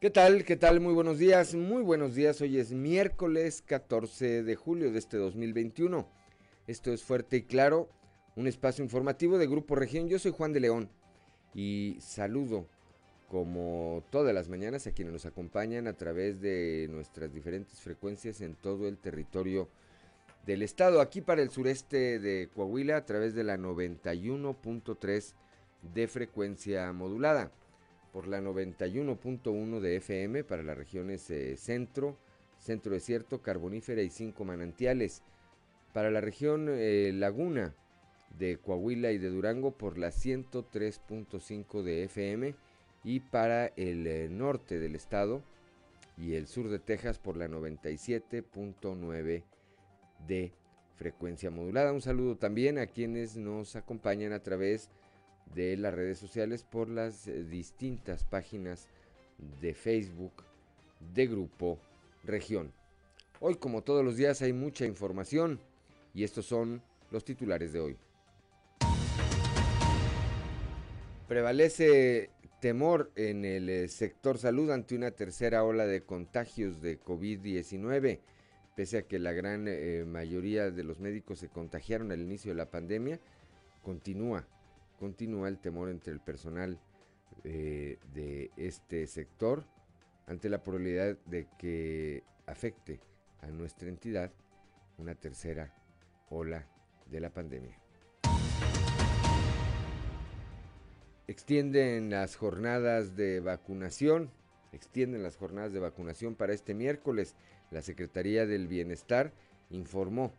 ¿Qué tal? ¿Qué tal? Muy buenos días, muy buenos días. Hoy es miércoles 14 de julio de este 2021. Esto es Fuerte y Claro, un espacio informativo de Grupo Región. Yo soy Juan de León y saludo como todas las mañanas a quienes nos acompañan a través de nuestras diferentes frecuencias en todo el territorio del estado. Aquí para el sureste de Coahuila a través de la 91.3 de frecuencia modulada por la 91.1 de FM para las regiones eh, centro, centro desierto, carbonífera y cinco manantiales. Para la región eh, laguna de Coahuila y de Durango por la 103.5 de FM y para el eh, norte del estado y el sur de Texas por la 97.9 de frecuencia modulada. Un saludo también a quienes nos acompañan a través de las redes sociales por las eh, distintas páginas de Facebook de Grupo Región. Hoy como todos los días hay mucha información y estos son los titulares de hoy. Prevalece temor en el eh, sector salud ante una tercera ola de contagios de COVID-19. Pese a que la gran eh, mayoría de los médicos se contagiaron al inicio de la pandemia, continúa continúa el temor entre el personal eh, de este sector ante la probabilidad de que afecte a nuestra entidad una tercera ola de la pandemia. Extienden las jornadas de vacunación, extienden las jornadas de vacunación para este miércoles. La Secretaría del Bienestar informó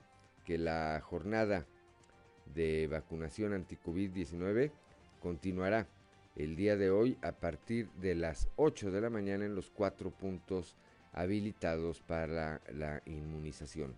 que la jornada de vacunación anti-COVID-19 continuará el día de hoy a partir de las 8 de la mañana en los cuatro puntos habilitados para la, inmunización.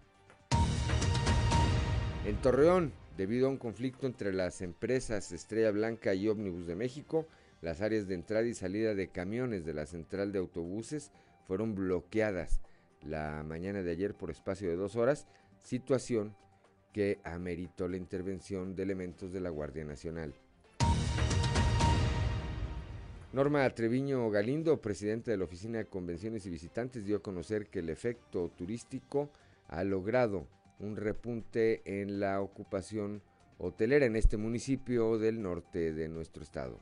En Torreón, debido a un conflicto entre las empresas Estrella Blanca y Ómnibus de México, las áreas de entrada y salida de camiones de la central de autobuses fueron bloqueadas la mañana de ayer por espacio de dos horas, situación que ameritó la intervención de elementos de la Guardia Nacional. Norma Treviño Galindo, presidenta de la Oficina de Convenciones y Visitantes, dio a conocer que el efecto turístico ha logrado un repunte en la ocupación hotelera en este municipio del norte de nuestro estado.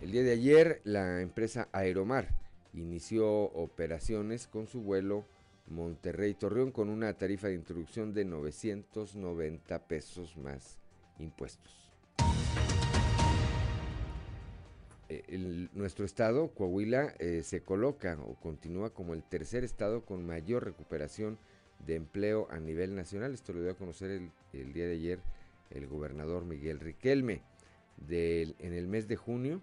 El día de ayer, la empresa Aeromar inició operaciones con su vuelo Monterrey Torreón con una tarifa de introducción de 990 pesos más impuestos. Eh, nuestro estado, Coahuila, eh, se coloca o continúa como el tercer estado con mayor recuperación de empleo a nivel nacional. Esto lo dio a conocer el, día de ayer el gobernador Miguel Riquelme. en el mes de junio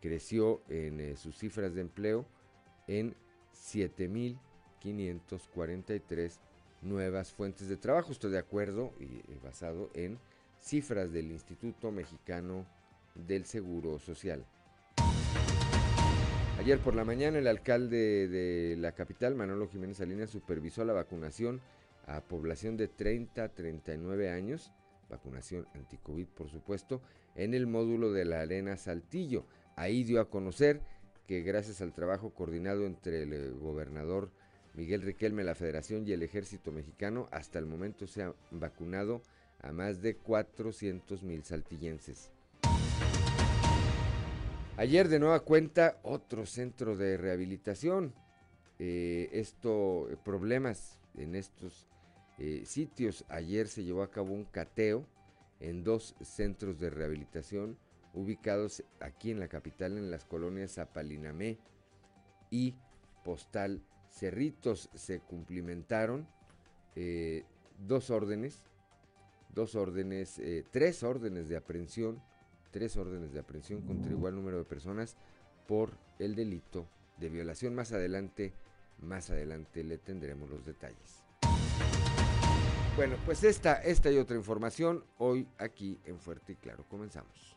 creció en eh, sus cifras de empleo en 7 mil 543 nuevas fuentes de trabajo. Estoy de acuerdo y basado en cifras del Instituto Mexicano del Seguro Social. Ayer por la mañana el alcalde de la capital, Manolo Jiménez Salinas, supervisó la vacunación a población de 30 a 39 años, vacunación anticovid por supuesto, en el módulo de la Arena Saltillo. Ahí dio a conocer que gracias al trabajo coordinado entre el eh, gobernador Miguel Riquelme, la Federación y el Ejército Mexicano hasta el momento se han vacunado a más de 400 mil saltillenses. Ayer de nueva cuenta otro centro de rehabilitación. Eh, eh, problemas en estos eh, sitios. Ayer se llevó a cabo un cateo en dos centros de rehabilitación ubicados aquí en la capital, en las colonias Zapalinamé y Postal Cerritos se cumplimentaron eh, dos órdenes, dos órdenes, eh, tres órdenes de aprehensión, tres órdenes de aprehensión contra igual número de personas por el delito de violación. Más adelante, más adelante le tendremos los detalles. Bueno, pues esta, esta y otra información hoy aquí en Fuerte y Claro. Comenzamos.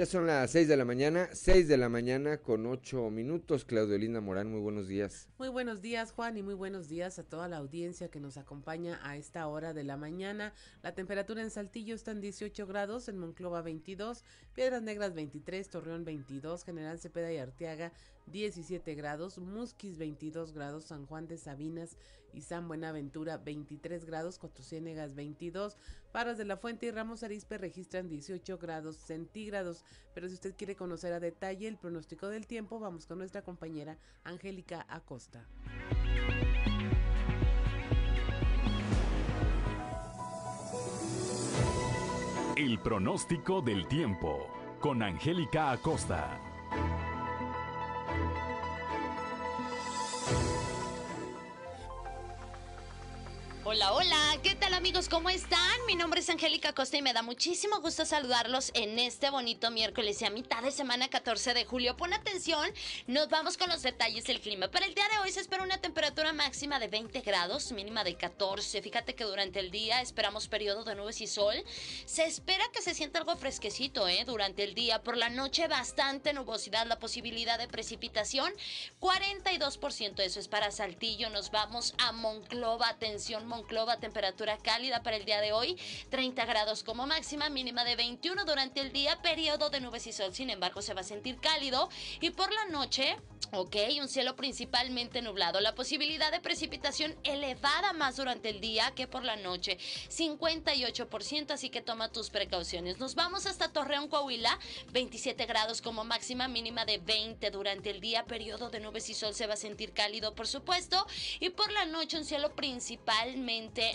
Ya son las 6 de la mañana, 6 de la mañana con 8 minutos. Claudio Linda Morán, muy buenos días. Muy buenos días, Juan, y muy buenos días a toda la audiencia que nos acompaña a esta hora de la mañana. La temperatura en Saltillo está en 18 grados, en Monclova 22, Piedras Negras 23, Torreón 22, General Cepeda y Arteaga 17 grados, Musquis 22 grados, San Juan de Sabinas y San Buenaventura 23 grados, Cuatro Ciénegas 22, Paras de la Fuente y Ramos Arispe registran 18 grados centígrados. Pero si usted quiere conocer a detalle el pronóstico del tiempo, vamos con nuestra compañera Angélica Acosta. El pronóstico del tiempo con Angélica Acosta. Hola, hola, ¿qué tal amigos? ¿Cómo están? Mi nombre es Angélica Costa y me da muchísimo gusto saludarlos en este bonito miércoles y a mitad de semana 14 de julio. Pon atención, nos vamos con los detalles del clima. Para el día de hoy se espera una temperatura máxima de 20 grados, mínima de 14. Fíjate que durante el día esperamos periodo de nubes y sol. Se espera que se sienta algo fresquecito, ¿eh? Durante el día, por la noche bastante nubosidad, la posibilidad de precipitación, 42%. Eso es para Saltillo. Nos vamos a Monclova, atención Monclova Monclova, temperatura cálida para el día de hoy, 30 grados como máxima, mínima de 21 durante el día, periodo de nubes y sol, sin embargo se va a sentir cálido y por la noche Ok, un cielo principalmente nublado. La posibilidad de precipitación elevada más durante el día que por la noche. 58%, así que toma tus precauciones. Nos vamos hasta Torreón, Coahuila. 27 grados como máxima, mínima de 20 durante el día. Periodo de nubes y sol se va a sentir cálido, por supuesto. Y por la noche un cielo principalmente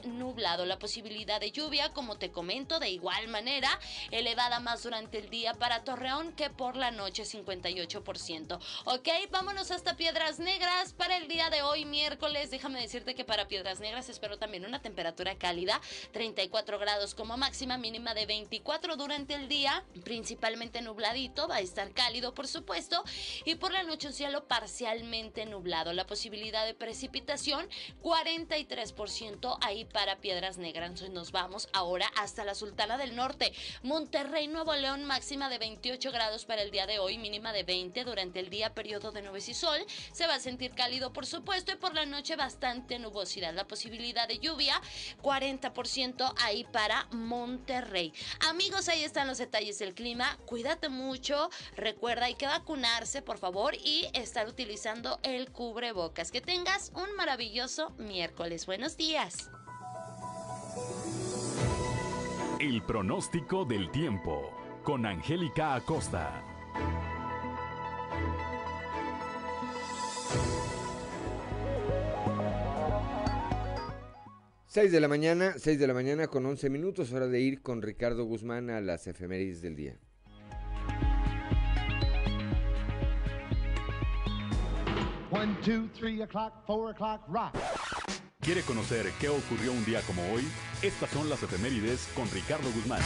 nublado. La posibilidad de lluvia, como te comento, de igual manera, elevada más durante el día para Torreón que por la noche, 58%. Ok, vámonos hasta Piedras Negras para el día de hoy, miércoles. Déjame decirte que para Piedras Negras espero también una temperatura cálida, 34 grados como máxima, mínima de 24 durante el día, principalmente nubladito, va a estar cálido por supuesto, y por la noche un cielo parcialmente nublado. La posibilidad de precipitación, 43% ahí para Piedras Negras. Nos vamos ahora hasta la Sultana del Norte, Monterrey, Nuevo León, máxima de 28 grados para el día de hoy, mínima de 20 durante el día, periodo de y sol. Se va a sentir cálido, por supuesto, y por la noche bastante nubosidad. La posibilidad de lluvia, 40% ahí para Monterrey. Amigos, ahí están los detalles del clima. Cuídate mucho. Recuerda, hay que vacunarse, por favor, y estar utilizando el cubrebocas. Que tengas un maravilloso miércoles. Buenos días. El pronóstico del tiempo con Angélica Acosta. 6 de la mañana, 6 de la mañana con 11 minutos, hora de ir con Ricardo Guzmán a las efemérides del día. One, two, three o'clock, four o'clock, rock. ¿Quiere conocer qué ocurrió un día como hoy? Estas son las efemérides con Ricardo Guzmán.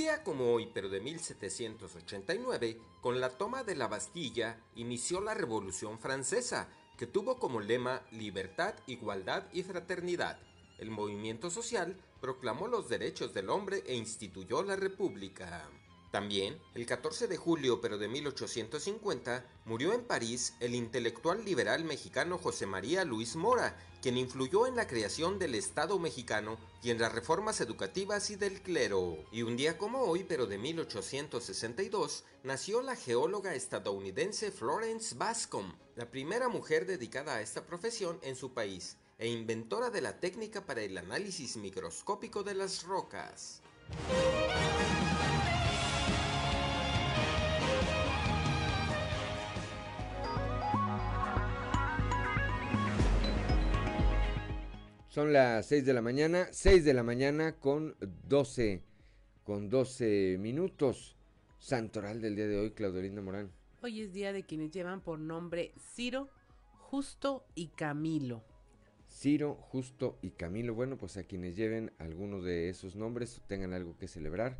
día como hoy, pero de 1789, con la toma de la Bastilla, inició la Revolución Francesa, que tuvo como lema libertad, igualdad y fraternidad. El movimiento social proclamó los derechos del hombre e instituyó la República. También, el 14 de julio pero de 1850, murió en París el intelectual liberal mexicano José María Luis Mora, quien influyó en la creación del Estado mexicano y en las reformas educativas y del clero. Y un día como hoy, pero de 1862, nació la geóloga estadounidense Florence Bascom, la primera mujer dedicada a esta profesión en su país e inventora de la técnica para el análisis microscópico de las rocas. Son las 6 de la mañana, 6 de la mañana con 12, con 12 minutos. Santoral del día de hoy, Claudelina Morán. Hoy es día de quienes llevan por nombre Ciro, Justo y Camilo. Ciro, Justo y Camilo. Bueno, pues a quienes lleven alguno de esos nombres, tengan algo que celebrar.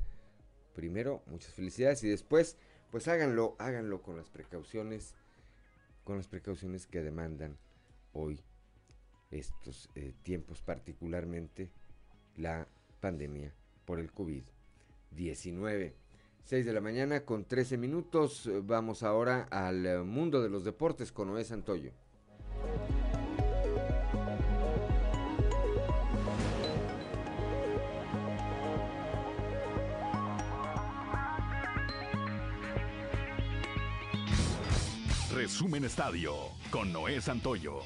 Primero, muchas felicidades y después, pues háganlo, háganlo con las precauciones, con las precauciones que demandan hoy estos eh, tiempos, particularmente la pandemia por el COVID-19. 6 de la mañana con 13 minutos. Vamos ahora al mundo de los deportes con Noé Santoyo. Resumen Estadio con Noé Santoyo.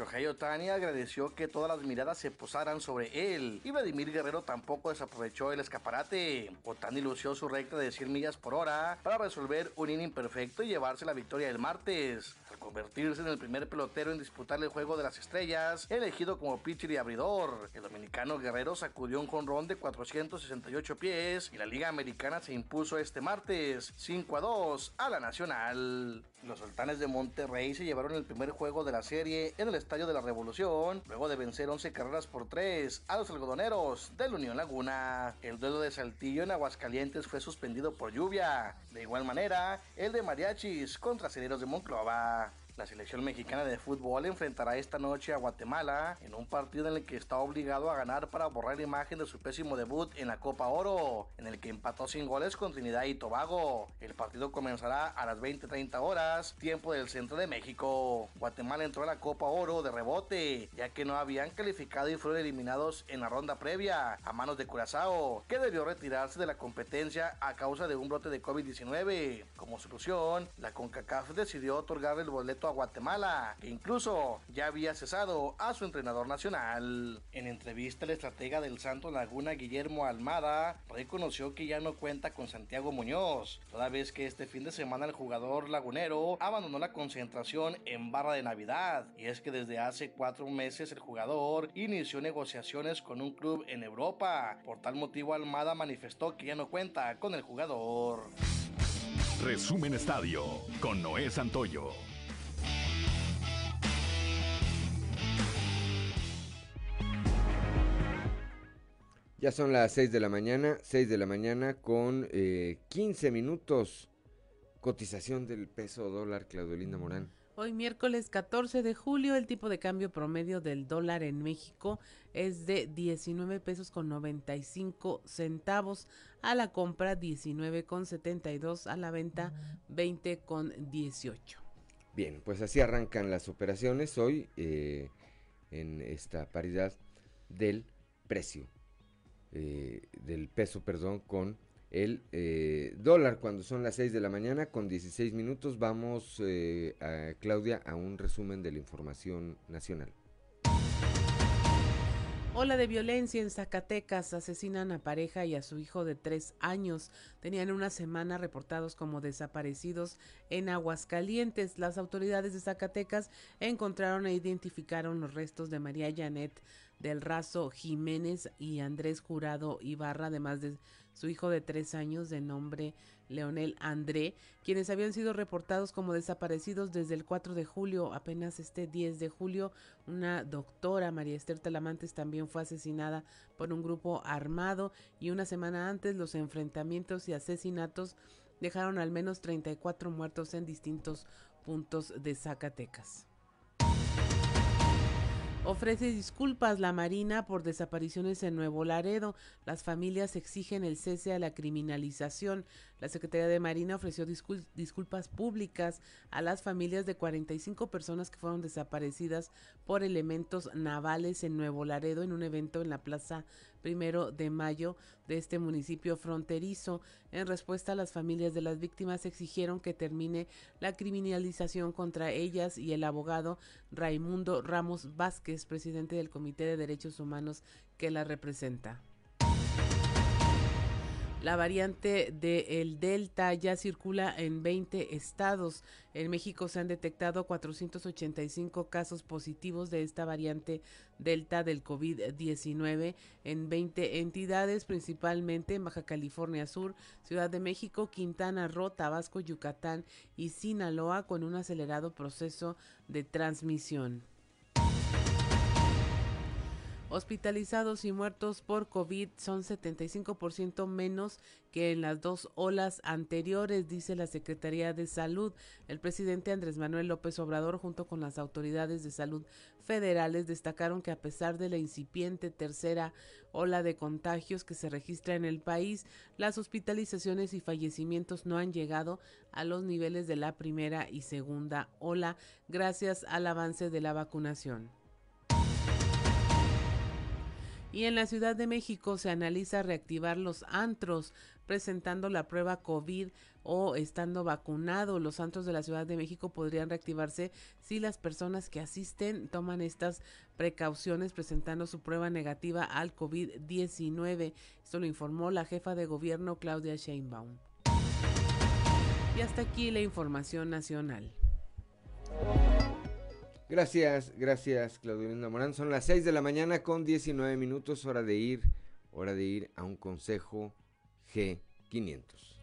Shohei Otani agradeció que todas las miradas se posaran sobre él y Vladimir Guerrero tampoco desaprovechó el escaparate. Otani lució su recta de 100 millas por hora para resolver un inning perfecto y llevarse la victoria el martes convertirse en el primer pelotero en disputar el juego de las estrellas, elegido como pitcher y abridor. El dominicano Guerrero sacudió un jonrón de 468 pies y la Liga Americana se impuso este martes 5 a 2 a la Nacional. Los sultanes de Monterrey se llevaron el primer juego de la serie en el Estadio de la Revolución, luego de vencer 11 carreras por 3 a los algodoneros del Unión Laguna. El duelo de Saltillo en Aguascalientes fue suspendido por lluvia. De igual manera, el de Mariachis contra Cederos de Monclova. La selección mexicana de fútbol enfrentará esta noche a Guatemala en un partido en el que está obligado a ganar para borrar la imagen de su pésimo debut en la Copa Oro, en el que empató sin goles con Trinidad y Tobago. El partido comenzará a las 20:30 horas, tiempo del centro de México. Guatemala entró a la Copa Oro de rebote, ya que no habían calificado y fueron eliminados en la ronda previa a manos de Curazao, que debió retirarse de la competencia a causa de un brote de COVID-19. Como solución, la CONCACAF decidió otorgarle el boleto Guatemala, que incluso ya había cesado a su entrenador nacional. En entrevista, el estratega del Santo Laguna, Guillermo Almada, reconoció que ya no cuenta con Santiago Muñoz, toda vez que este fin de semana el jugador lagunero abandonó la concentración en Barra de Navidad. Y es que desde hace cuatro meses el jugador inició negociaciones con un club en Europa. Por tal motivo, Almada manifestó que ya no cuenta con el jugador. Resumen Estadio con Noé Santoyo. Ya son las 6 de la mañana, 6 de la mañana con eh, 15 minutos. Cotización del peso dólar, Claudio Linda Morán. Hoy miércoles 14 de julio el tipo de cambio promedio del dólar en México es de 19 pesos con 95 centavos a la compra 19 con 72 a la venta 20 con 18. Bien, pues así arrancan las operaciones hoy eh, en esta paridad del precio eh, del peso, perdón, con el eh, dólar cuando son las 6 de la mañana con 16 minutos. Vamos, eh, a Claudia, a un resumen de la información nacional. Ola de violencia en Zacatecas. Asesinan a pareja y a su hijo de tres años. Tenían una semana reportados como desaparecidos en Aguascalientes. Las autoridades de Zacatecas encontraron e identificaron los restos de María Janet del Razo Jiménez y Andrés Jurado Ibarra, además de su hijo de tres años de nombre Leonel André, quienes habían sido reportados como desaparecidos desde el 4 de julio. Apenas este 10 de julio, una doctora, María Esther Talamantes, también fue asesinada por un grupo armado y una semana antes los enfrentamientos y asesinatos dejaron al menos 34 muertos en distintos puntos de Zacatecas. Ofrece disculpas la Marina por desapariciones en Nuevo Laredo. Las familias exigen el cese a la criminalización. La Secretaría de Marina ofreció disculpas públicas a las familias de 45 personas que fueron desaparecidas por elementos navales en Nuevo Laredo en un evento en la Plaza primero de mayo de este municipio fronterizo. En respuesta, las familias de las víctimas exigieron que termine la criminalización contra ellas y el abogado Raimundo Ramos Vázquez, presidente del Comité de Derechos Humanos que la representa. La variante del Delta ya circula en 20 estados. En México se han detectado 485 casos positivos de esta variante Delta del COVID-19 en 20 entidades, principalmente en Baja California Sur, Ciudad de México, Quintana Roo, Tabasco, Yucatán y Sinaloa, con un acelerado proceso de transmisión. Hospitalizados y muertos por COVID son 75% menos que en las dos olas anteriores, dice la Secretaría de Salud. El presidente Andrés Manuel López Obrador, junto con las autoridades de salud federales, destacaron que a pesar de la incipiente tercera ola de contagios que se registra en el país, las hospitalizaciones y fallecimientos no han llegado a los niveles de la primera y segunda ola gracias al avance de la vacunación. Y en la Ciudad de México se analiza reactivar los antros presentando la prueba COVID o estando vacunado. Los antros de la Ciudad de México podrían reactivarse si las personas que asisten toman estas precauciones presentando su prueba negativa al COVID-19. Esto lo informó la jefa de gobierno Claudia Sheinbaum. Y hasta aquí la información nacional. Gracias, gracias Claudio Morán. Son las 6 de la mañana con 19 minutos, hora de ir, hora de ir a un consejo G500.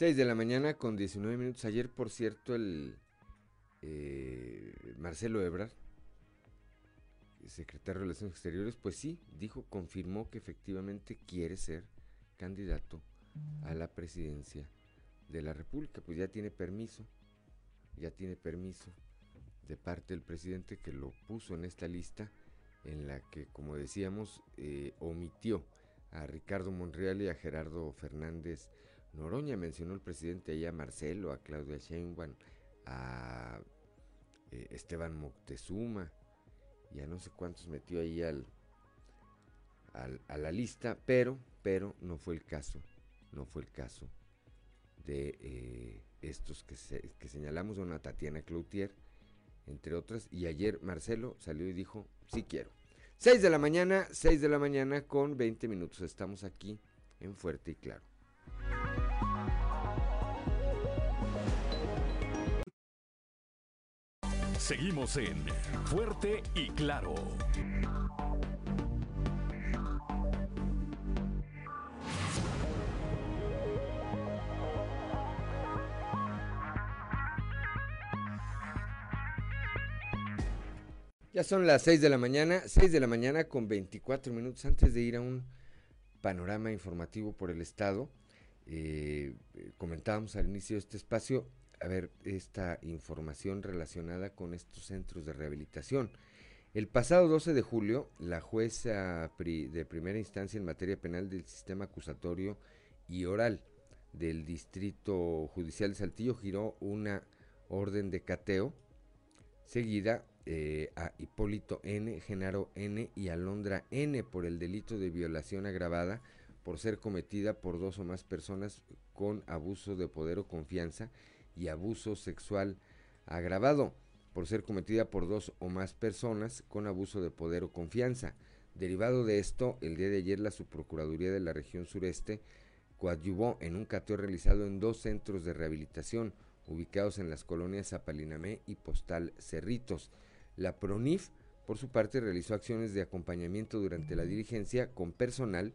6 de la mañana con 19 minutos. Ayer, por cierto, el eh, Marcelo Ebrard, secretario de Relaciones Exteriores, pues sí, dijo, confirmó que efectivamente quiere ser candidato a la presidencia de la República. Pues ya tiene permiso, ya tiene permiso de parte del presidente que lo puso en esta lista en la que, como decíamos, eh, omitió a Ricardo Monreal y a Gerardo Fernández Noroña mencionó el presidente allá a Marcelo, a Claudia Sheinbaum, a eh, Esteban Moctezuma y a no sé cuántos metió ahí a la lista, pero, pero no fue el caso, no fue el caso de eh, estos que, señalamos, una Tatiana Cloutier, entre otras, y ayer Marcelo salió y dijo, sí quiero. 6 de la mañana, 6 de la mañana con 20 minutos, estamos aquí en Fuerte y Claro. Seguimos en Fuerte y Claro. Ya son las 6 de la mañana, 6 de la mañana con 24 minutos antes de ir a un panorama informativo por el estado. Eh, comentábamos al inicio de este espacio a ver esta información relacionada con estos centros de rehabilitación. El pasado 12 de julio, la jueza de primera instancia en materia penal del sistema acusatorio y oral del Distrito Judicial de Saltillo giró una orden de cateo seguida eh, a Hipólito N, Genaro N y Alondra N por el delito de violación agravada por ser cometida por dos o más personas con abuso de poder o confianza y abuso sexual agravado por ser cometida por dos o más personas con abuso de poder o confianza. Derivado de esto, el día de ayer la Subprocuraduría de la región sureste coadyuvó en un cateo realizado en dos centros de rehabilitación ubicados en las colonias Zapalinamé y Postal Cerritos. La PRONIF, por su parte, realizó acciones de acompañamiento durante la dirigencia con personal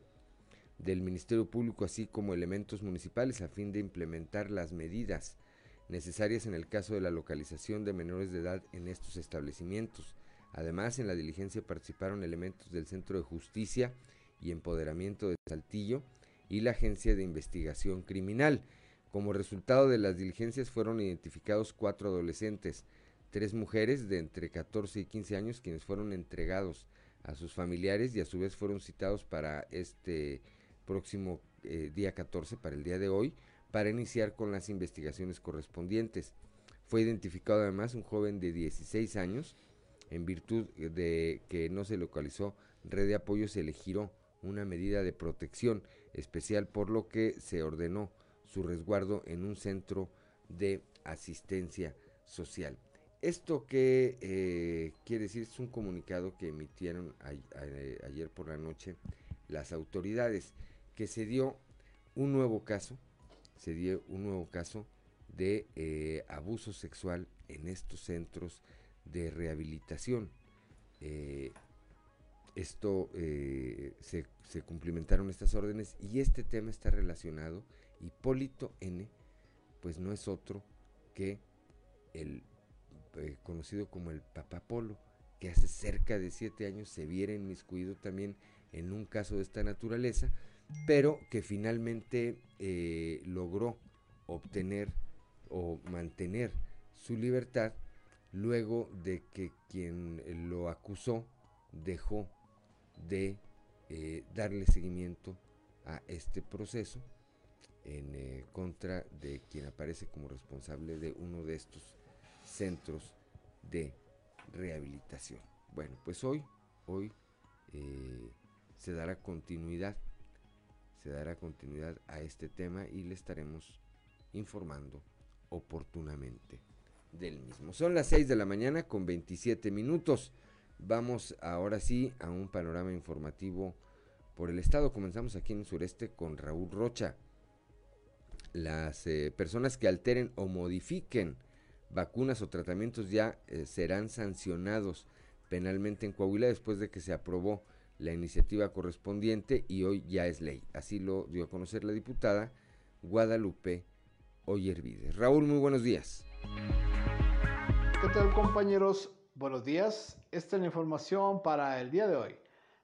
del Ministerio Público, así como elementos municipales, a fin de implementar las medidas necesarias en el caso de la localización de menores de edad en estos establecimientos. Además, en la diligencia participaron elementos del Centro de Justicia y Empoderamiento de Saltillo y la Agencia de Investigación Criminal. Como resultado de las diligencias fueron identificados cuatro adolescentes, tres mujeres de entre 14 y 15 años quienes fueron entregados a sus familiares y a su vez fueron citados para este próximo eh, día 14, para el día de hoy, para iniciar con las investigaciones correspondientes. Fue identificado además un joven de 16 años, en virtud de que no se localizó red de apoyo, se le una medida de protección especial, por lo que se ordenó su resguardo en un centro de asistencia social. Esto que eh, quiere decir es un comunicado que emitieron ayer por la noche las autoridades, que se dio un nuevo caso, se dio un nuevo caso de eh, abuso sexual en estos centros de rehabilitación. Eh, esto se, se, cumplimentaron estas órdenes y este tema está relacionado. Hipólito N, pues no es otro que el eh, conocido como el Papapolo, que hace cerca de siete años se viera inmiscuido también en un caso de esta naturaleza, pero que finalmente eh, logró obtener o mantener su libertad luego de que quien lo acusó dejó de eh, darle seguimiento a este proceso en contra de quien aparece como responsable de uno de estos centros de rehabilitación. Bueno, pues hoy, hoy eh, se dará continuidad, se dará continuidad a este tema y le estaremos informando oportunamente del mismo. Son las 6 de la mañana con 27 minutos. Vamos ahora sí a un panorama informativo por el estado. Comenzamos aquí en el sureste con Raúl Rocha. Las eh, personas que alteren o modifiquen vacunas o tratamientos ya eh, serán sancionados penalmente en Coahuila después de que se aprobó la iniciativa correspondiente y hoy ya es ley. Así lo dio a conocer la diputada Guadalupe Oyervides. Raúl, muy buenos días. ¿Qué tal compañeros? Buenos días. Esta es la información para el día de hoy.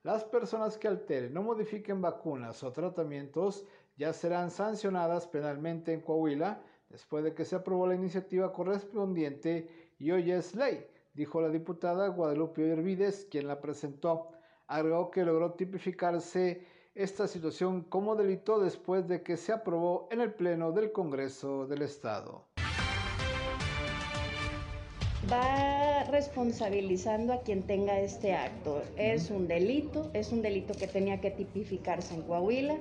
Las personas que alteren o modifiquen vacunas o tratamientos ya serán sancionadas penalmente en Coahuila después de que se aprobó la iniciativa correspondiente y hoy es ley, dijo la diputada Guadalupe Hervides, quien la presentó. Agregó que logró tipificarse esta situación como delito después de que se aprobó en el Pleno del Congreso del Estado. Va responsabilizando a quien tenga este acto. Es un delito, es un delito que tenía que tipificarse en Coahuila,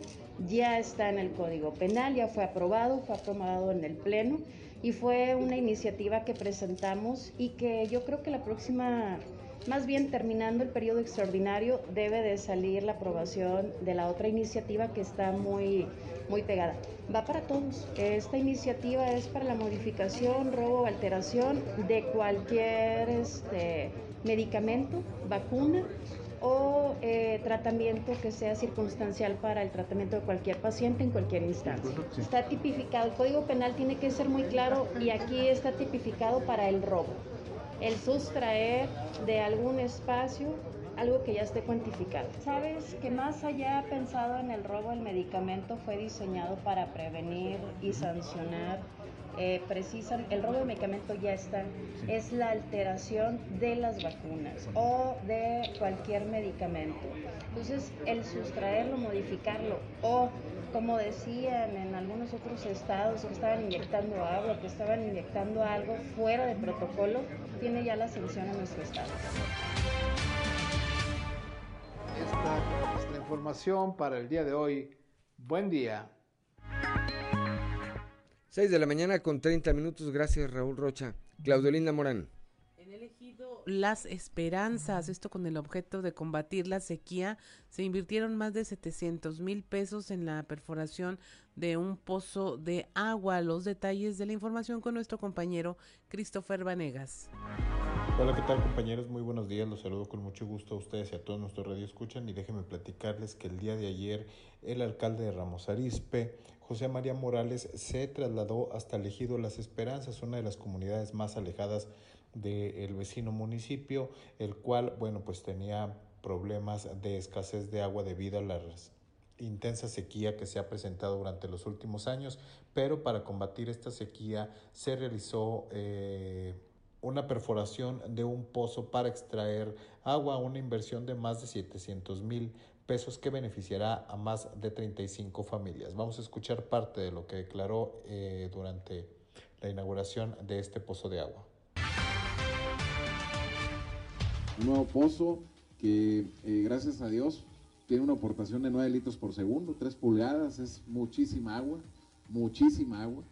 ya está en el Código Penal, ya fue aprobado, fue aprobado en el Pleno y fue una iniciativa que presentamos y que yo creo que la próxima más bien terminando el periodo extraordinario debe de salir la aprobación de la otra iniciativa que está muy, muy pegada. Va para todos. Esta iniciativa es para la modificación, robo o alteración de cualquier este, medicamento, vacuna o eh, tratamiento que sea circunstancial para el tratamiento de cualquier paciente en cualquier instancia. Está tipificado, el Código Penal tiene que ser muy claro y aquí está tipificado para el robo el sustraer de algún espacio algo que ya esté cuantificado. Sabes que más allá pensado en el robo del medicamento fue diseñado para prevenir y sancionar. Eh, precisan, el robo de medicamento ya está, es la alteración de las vacunas o de cualquier medicamento. Entonces, el sustraerlo, modificarlo o como decían en algunos otros estados que estaban inyectando agua, que estaban inyectando algo fuera de protocolo, tiene ya la sanción en nuestro estado. Esta es la información para el día de hoy. Buen día. 6 de la mañana con 30 minutos. Gracias, Raúl Rocha. Claudio Linda Las Esperanzas, esto con el objeto de combatir la sequía, se invirtieron más de 700 mil pesos en la perforación de un pozo de agua. Los detalles de la información con nuestro compañero Christopher Vanegas. Hola, ¿qué tal compañeros? Muy buenos días, los saludo con mucho gusto a ustedes y a todos nuestros radio escuchan y déjenme platicarles que el día de ayer el alcalde de Ramos Arizpe, José María Morales, se trasladó hasta el ejido Las Esperanzas, una de las comunidades más alejadas del vecino municipio, el cual, bueno, pues tenía problemas de escasez de agua debido a la intensa sequía que se ha presentado durante los últimos años, pero para combatir esta sequía se realizó eh, una perforación de un pozo para extraer agua, una inversión de más de 700 mil pesos que beneficiará a más de 35 familias. Vamos a escuchar parte de lo que declaró eh, durante la inauguración de este pozo de agua. Un nuevo pozo que eh, gracias a Dios tiene una aportación de 9 litros por segundo, 3 pulgadas, es muchísima agua, muchísima agua.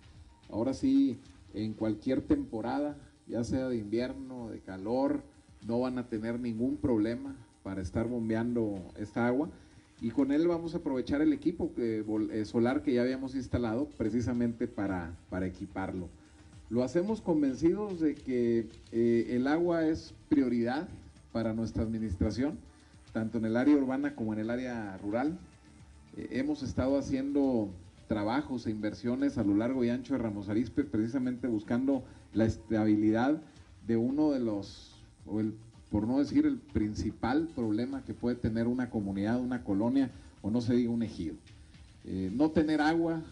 Ahora sí, en cualquier temporada, ya sea de invierno, de calor, no van a tener ningún problema para estar bombeando esta agua. Y con él vamos a aprovechar el equipo eh, solar que ya habíamos instalado precisamente para, para equiparlo. Lo hacemos convencidos de que eh, el agua es prioridad para nuestra administración, tanto en el área urbana como en el área rural. Eh, hemos estado haciendo trabajos e inversiones a lo largo y ancho de Ramos Arizpe, precisamente buscando la estabilidad de uno de los, o el por no decir el principal problema que puede tener una comunidad, una colonia o no se diga un ejido. Eh, no tener agua,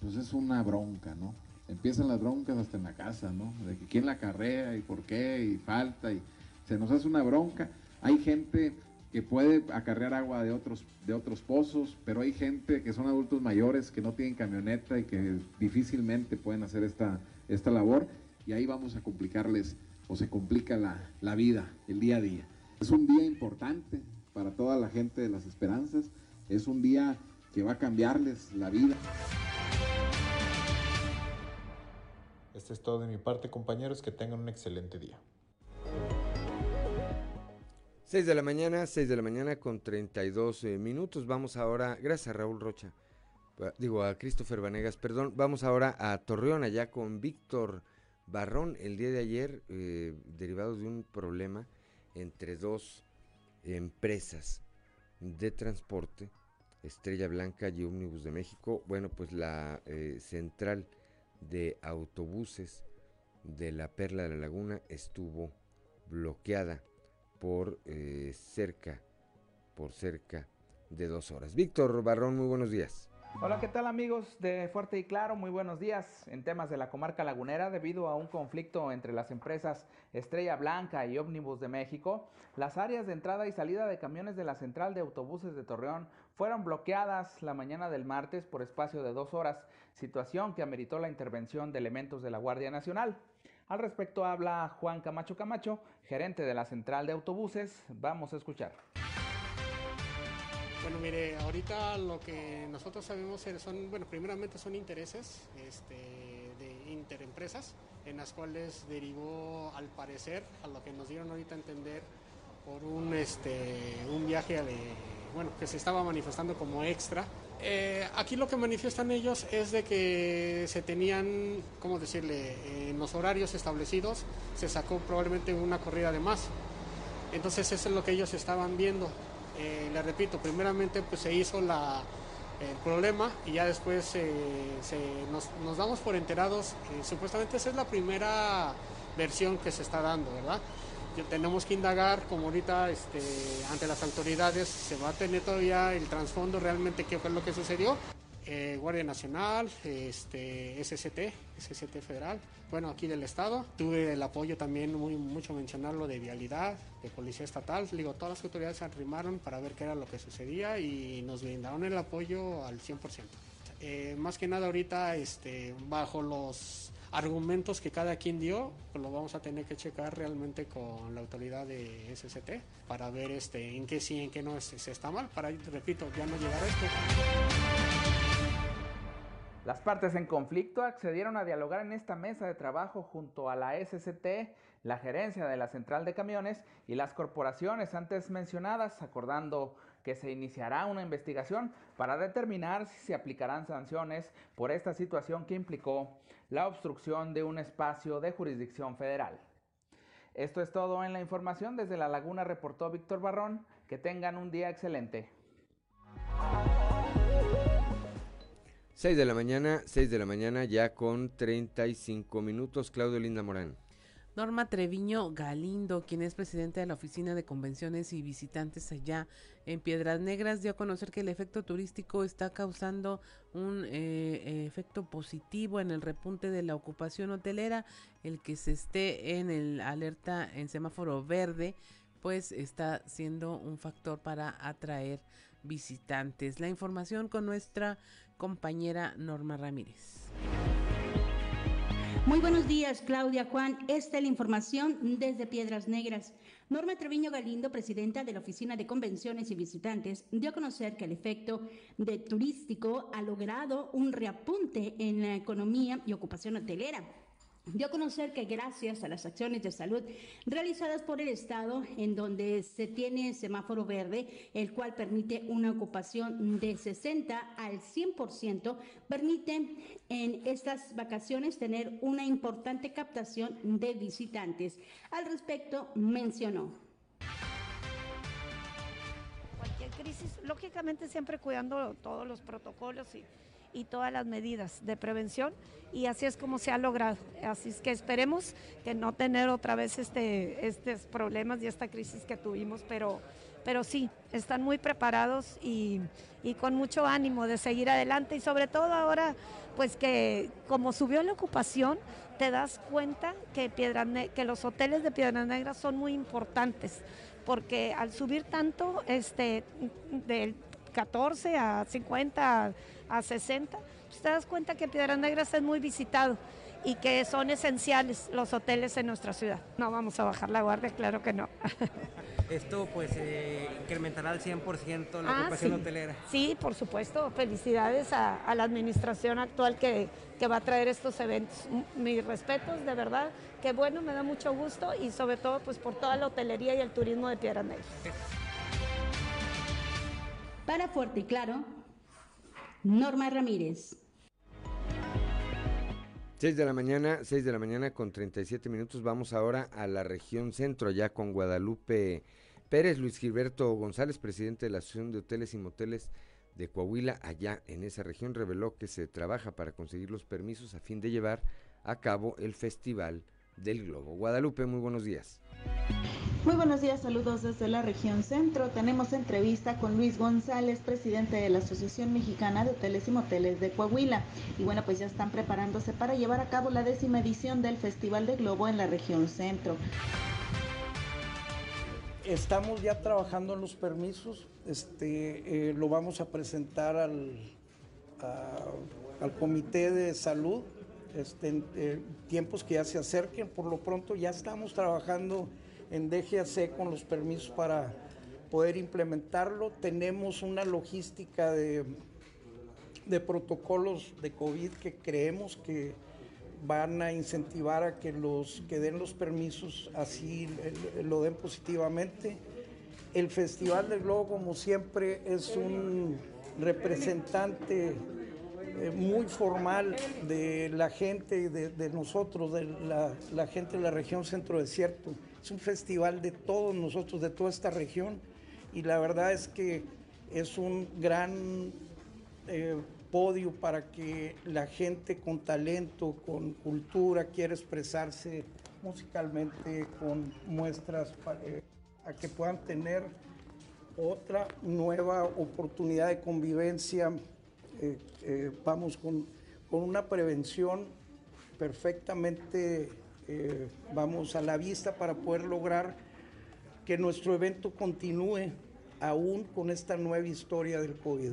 pues es una bronca, ¿no? Empiezan las broncas hasta en la casa, ¿no? De que quién la carrea y por qué y falta y se nos hace una bronca. Hay gente que puede acarrear agua de otros, de otros pozos, pero hay gente que son adultos mayores que no tienen camioneta y que difícilmente pueden hacer esta, esta labor y ahí vamos a complicarles o se complica la, vida, el día a día. Es un día importante para toda la gente de las esperanzas, es un día que va a cambiarles la vida. Este es todo de mi parte, compañeros, que tengan un excelente día. 6 de la mañana, 6 de la mañana con 32 eh, minutos. Vamos ahora, gracias Raúl Rocha, digo a Christopher Vanegas, perdón, vamos ahora a Torreón, allá con Víctor Barrón. El día de ayer, eh, derivado de un problema entre dos empresas de transporte, Estrella Blanca y Omnibus de México, bueno, pues la eh, central de autobuses de la Perla de la Laguna estuvo bloqueada por eh, cerca, por cerca de dos horas. Víctor Barrón, muy buenos días. Hola, ¿qué tal amigos de Fuerte y Claro? Muy buenos días. En temas de la comarca lagunera, debido a un conflicto entre las empresas Estrella Blanca y Ómnibus de México, las áreas de entrada y salida de camiones de la central de autobuses de Torreón fueron bloqueadas la mañana del martes por espacio de dos horas, situación que ameritó la intervención de elementos de la Guardia Nacional. Al respecto habla Juan Camacho Camacho, gerente de la central de autobuses. Vamos a escuchar. Bueno, mire, ahorita lo que nosotros sabemos son, bueno, primeramente son intereses este, de interempresas, en las cuales derivó, al parecer, a lo que nos dieron ahorita a entender, por un, este, un viaje de, bueno, que se estaba manifestando como extra. Eh, aquí lo que manifiestan ellos es de que se tenían, ¿cómo decirle?, en los horarios establecidos se sacó probablemente una corrida de más. Entonces eso es lo que ellos estaban viendo. Eh, le repito, primeramente pues se hizo el problema y ya después eh, nos, damos por enterados, eh, supuestamente esa es la primera versión que se está dando, ¿verdad? Tenemos que indagar, como ahorita este, ante las autoridades se va a tener todavía el trasfondo realmente qué fue lo que sucedió. Guardia Nacional, este, SST, SST Federal, bueno, aquí del Estado. Tuve el apoyo también, muy mucho mencionarlo, de Vialidad, de Policía Estatal. Digo, todas las autoridades se arrimaron para ver qué era lo que sucedía y nos brindaron el apoyo al 100%. Eh, más que nada ahorita, este, bajo los argumentos que cada quien dio, pues lo vamos a tener que checar realmente con la autoridad de SST para ver este, en qué sí, en qué no se está mal, para, repito, ya no llegar a esto. Las partes en conflicto accedieron a dialogar en esta mesa de trabajo junto a la SCT, la gerencia de la central de camiones y las corporaciones antes mencionadas, acordando que se iniciará una investigación para determinar si se aplicarán sanciones por esta situación que implicó la obstrucción de un espacio de jurisdicción federal. Esto es todo en la información. Desde La Laguna reportó Víctor Barrón. Que tengan un día excelente. 6 de la mañana, 6 de la mañana ya con 35 minutos. Claudio Linda Morán. Norma Treviño Galindo, quien es presidente de la Oficina de Convenciones y Visitantes allá en Piedras Negras, dio a conocer que el efecto turístico está causando un eh, efecto positivo en el repunte de la ocupación hotelera, el que se esté en el alerta en semáforo verde pues está siendo un factor para atraer visitantes. La información con nuestra compañera Norma Ramírez. Muy buenos días, Claudia Juan. Esta es la información desde Piedras Negras. Norma Treviño Galindo, presidenta de la Oficina de Convenciones y Visitantes, dio a conocer que el efecto de turístico ha logrado un reapunte en la economía y ocupación hotelera dio a conocer que gracias a las acciones de salud realizadas por el Estado, en donde se tiene semáforo verde, el cual permite una ocupación de 60 al 100%, permite en estas vacaciones tener una importante captación de visitantes. Al respecto, mencionó. Cualquier crisis, lógicamente siempre cuidando todos los protocolos y y todas las medidas de prevención y así es como se ha logrado. Así es que esperemos que no tener otra vez este, estos problemas y esta crisis que tuvimos, pero, pero sí, están muy preparados y, y con mucho ánimo de seguir adelante y sobre todo ahora, pues que como subió la ocupación, te das cuenta que, Piedra que los hoteles de Piedras Negras son muy importantes porque al subir tanto, este, del 14 a 50 a 60, pues te das cuenta que Piedras Negras es muy visitado y que son esenciales los hoteles en nuestra ciudad. No vamos a bajar la guardia, claro que no. Esto pues eh, incrementará al 100% la ah, ocupación hotelera. Sí, por supuesto. Felicidades a, la administración actual que, que, va a traer estos eventos. Mis respetos, de verdad. Qué bueno, me da mucho gusto y sobre todo pues por toda la hotelería y el turismo de Piedras Negras. Para Fuerte y Claro, Norma Ramírez. 6 de la mañana, 6 de la mañana con 37 minutos. Vamos ahora a la región centro, ya con Guadalupe Pérez, Luis Gilberto González, presidente de la Asociación de Hoteles y Moteles de Coahuila, allá en esa región, reveló que se trabaja para conseguir los permisos a fin de llevar a cabo el Festival del Globo. Guadalupe, muy buenos días. Muy buenos días, saludos desde la región centro. Tenemos entrevista con Luis González, presidente de la Asociación Mexicana de Hoteles y Moteles de Coahuila. Y bueno, pues ya están preparándose para llevar a cabo la décima edición del Festival de Globo en la región centro. Estamos ya trabajando en los permisos, este, eh, lo vamos a presentar al, al Comité de Salud, este, eh, tiempos que ya se acerquen. Por lo pronto ya estamos trabajando en DGAC con los permisos para poder implementarlo. Tenemos una logística de, de protocolos de COVID que creemos que van a incentivar a que los que den los permisos así lo den positivamente. El Festival del Globo, como siempre, es un representante eh, muy formal de la gente, de, de nosotros, de la, la gente de la región centro desierto. Es un festival de todos nosotros, de toda esta región, y la verdad es que es un gran eh, podio para que la gente con talento, con cultura, quiera expresarse musicalmente, con muestras eh, a que puedan tener otra nueva oportunidad de convivencia. Eh, vamos con, con una prevención perfectamente eh, vamos a la vista para poder lograr que nuestro evento continúe aún con esta nueva historia del COVID.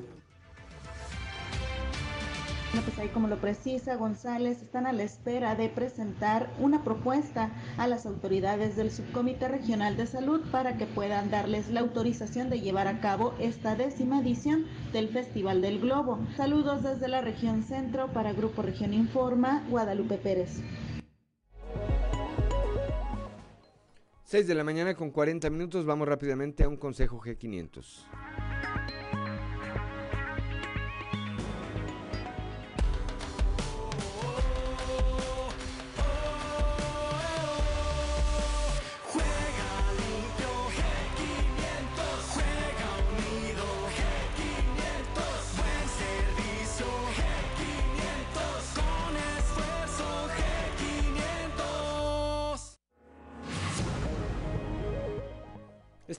Bueno, pues ahí como lo precisa González, están a la espera de presentar una propuesta a las autoridades del Subcomité Regional de Salud para que puedan darles la autorización de llevar a cabo esta décima edición del Festival del Globo. Saludos desde la región centro para Grupo Región Informa, Guadalupe Pérez. 6 de la mañana con 40 minutos, vamos rápidamente a un consejo G500.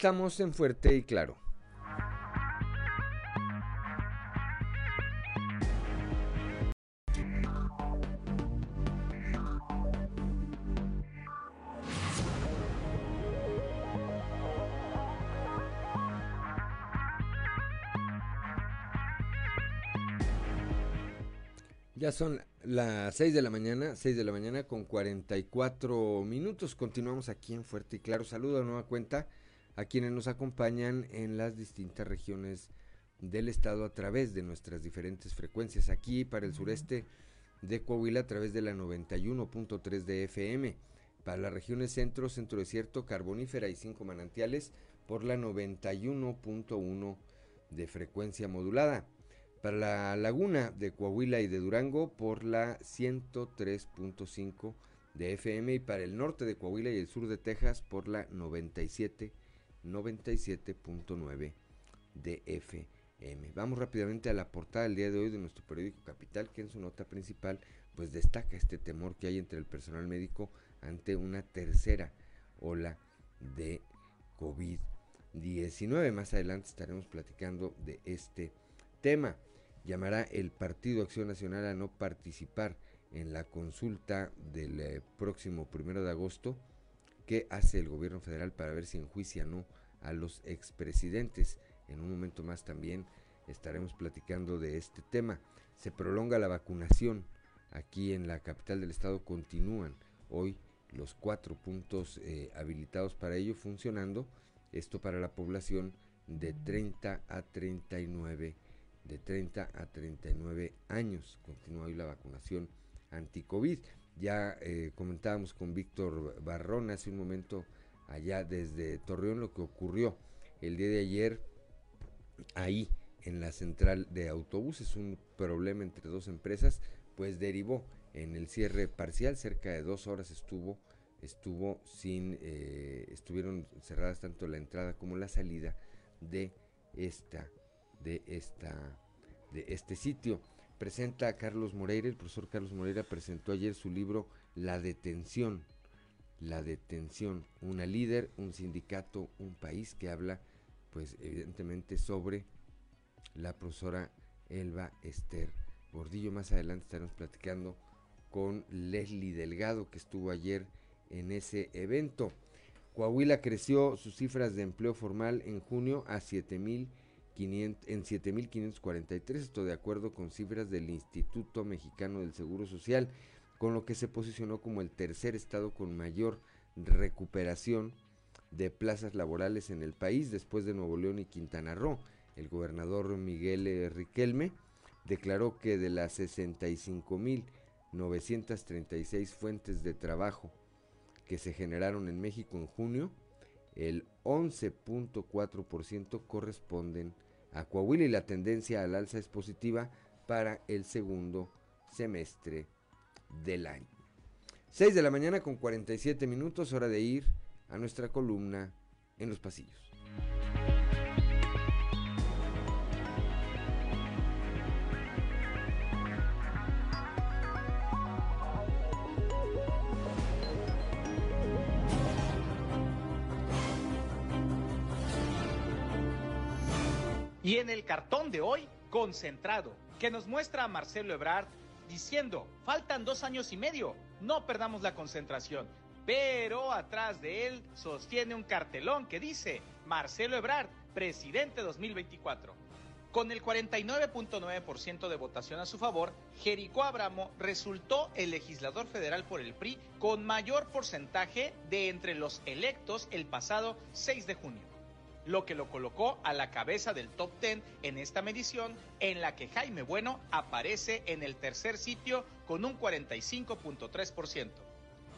Estamos en Fuerte y Claro. Ya son las 6 de la mañana, 6 de la mañana con 44 minutos. Continuamos aquí en Fuerte y Claro. Saludo a nueva cuenta a quienes nos acompañan en las distintas regiones del estado a través de nuestras diferentes frecuencias. Aquí para el sureste de Coahuila a través de la 91.3 de FM. Para las regiones centro, centro desierto, carbonífera y cinco manantiales por la 91.1 de frecuencia modulada para la laguna de Coahuila y de Durango por la 103.5 de FM y para el norte de Coahuila y el sur de Texas por la 97 97.9 de FM. Vamos rápidamente a la portada del día de hoy de nuestro periódico Capital que en su nota principal pues destaca este temor que hay entre el personal médico ante una tercera ola de COVID-19. Más adelante estaremos platicando de este tema llamará el Partido Acción Nacional a no participar en la consulta del eh, próximo primero de agosto que hace el gobierno federal para ver si enjuicia o no a los expresidentes. En un momento más también estaremos platicando de este tema. Se prolonga la vacunación. Aquí en la capital del estado continúan hoy los cuatro puntos eh, habilitados para ello funcionando. Esto para la población de 30 a 39 de 30 a 39 años. Continúa hoy la vacunación anti-COVID. Ya eh, comentábamos con Víctor Barrón hace un momento allá desde Torreón lo que ocurrió el día de ayer ahí en la central de autobuses, un problema entre dos empresas, pues derivó en el cierre parcial, cerca de dos horas estuvo, estuvo sin, eh, estuvieron cerradas tanto la entrada como la salida de esta de, esta, de este sitio. Presenta a Carlos Moreira, el profesor Carlos Moreira presentó ayer su libro La detención, la detención, una líder, un sindicato, un país que habla pues evidentemente sobre la profesora Elba Esther Gordillo. Más adelante estaremos platicando con Leslie Delgado que estuvo ayer en ese evento. Coahuila creció sus cifras de empleo formal en junio a 7 mil en 7.543, esto de acuerdo con cifras del Instituto Mexicano del Seguro Social, con lo que se posicionó como el tercer estado con mayor recuperación de plazas laborales en el país después de Nuevo León y Quintana Roo. El gobernador Miguel Riquelme declaró que de las 65.936 fuentes de trabajo que se generaron en México en junio, el 11.4% corresponden a y la tendencia al alza es positiva para el segundo semestre del año. 6 de la mañana con 47 minutos, hora de ir a nuestra columna en los pasillos. En el cartón de hoy, concentrado, que nos muestra a Marcelo Ebrard diciendo, faltan dos años y medio, no perdamos la concentración. Pero atrás de él sostiene un cartelón que dice, Marcelo Ebrard, presidente 2024. Con el 49.9% de votación a su favor, Jericó Abramo resultó el legislador federal por el PRI con mayor porcentaje de entre los electos el pasado 6 de junio lo que lo colocó a la cabeza del top 10 en esta medición, en la que Jaime Bueno aparece en el tercer sitio con un 45.3%.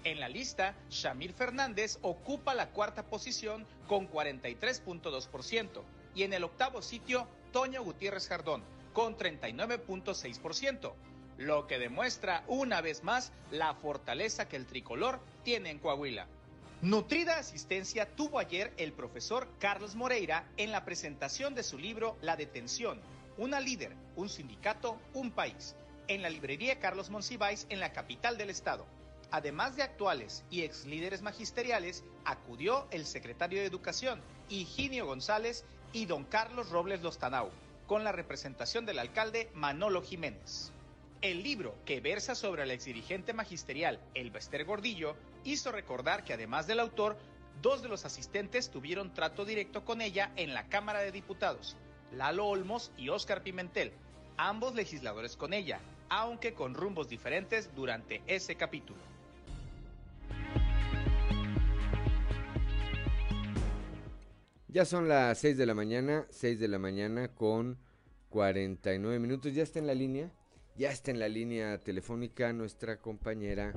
En la lista, Shamir Fernández ocupa la cuarta posición con 43.2%. Y en el octavo sitio, Toño Gutiérrez Jardón con 39.6%, lo que demuestra una vez más la fortaleza que el tricolor tiene en Coahuila. Nutrida asistencia tuvo ayer el profesor Carlos Moreira en la presentación de su libro La detención, una líder, un sindicato, un país, en la librería Carlos Monsiváis en la capital del estado. Además de actuales y ex líderes magisteriales, acudió el secretario de Educación, Higinio González, y don Carlos Robles Lostanau, con la representación del alcalde Manolo Jiménez. El libro, que versa sobre el exdirigente magisterial Elbester Gordillo, hizo recordar que además del autor, dos de los asistentes tuvieron trato directo con ella en la Cámara de Diputados, Lalo Olmos y Óscar Pimentel, ambos legisladores con ella, aunque con rumbos diferentes durante ese capítulo. Ya son las 6 de la mañana, 6 de la mañana con 49 minutos. Ya está en la línea, ya está en la línea telefónica nuestra compañera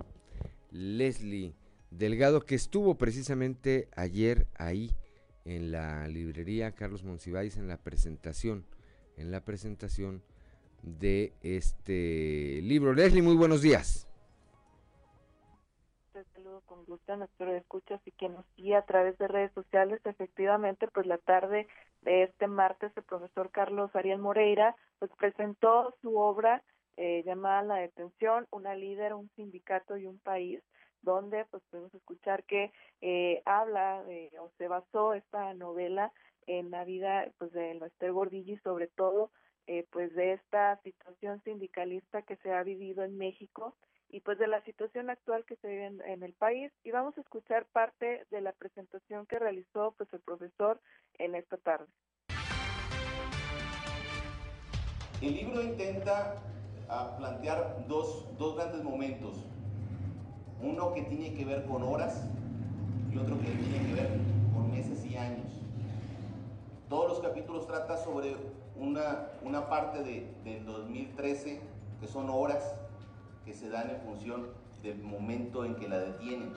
Leslie Delgado, que estuvo precisamente ayer ahí en la librería Carlos Monsiváis en la presentación, en la presentación de este libro. Leslie, muy buenos días. Te saludo con gusto a nuestro escuchas y que nos sigue a través de redes sociales. Efectivamente, pues la tarde de este martes el profesor Carlos Ariel Moreira pues presentó su obra eh, llamada La Detención, una líder, un sindicato y un país donde pues podemos escuchar que eh, habla de, o se basó esta novela en la vida pues de Esther Gordillo y sobre todo eh, pues de esta situación sindicalista que se ha vivido en México y pues de la situación actual que se vive en, el país y vamos a escuchar parte de la presentación que realizó pues el profesor en esta tarde. El libro intenta ah, plantear dos, dos grandes momentos uno que tiene que ver con horas y otro que tiene que ver con meses y años. Todos los capítulos tratan sobre una, una parte de, del 2013 que son horas que se dan en función del momento en que la detienen.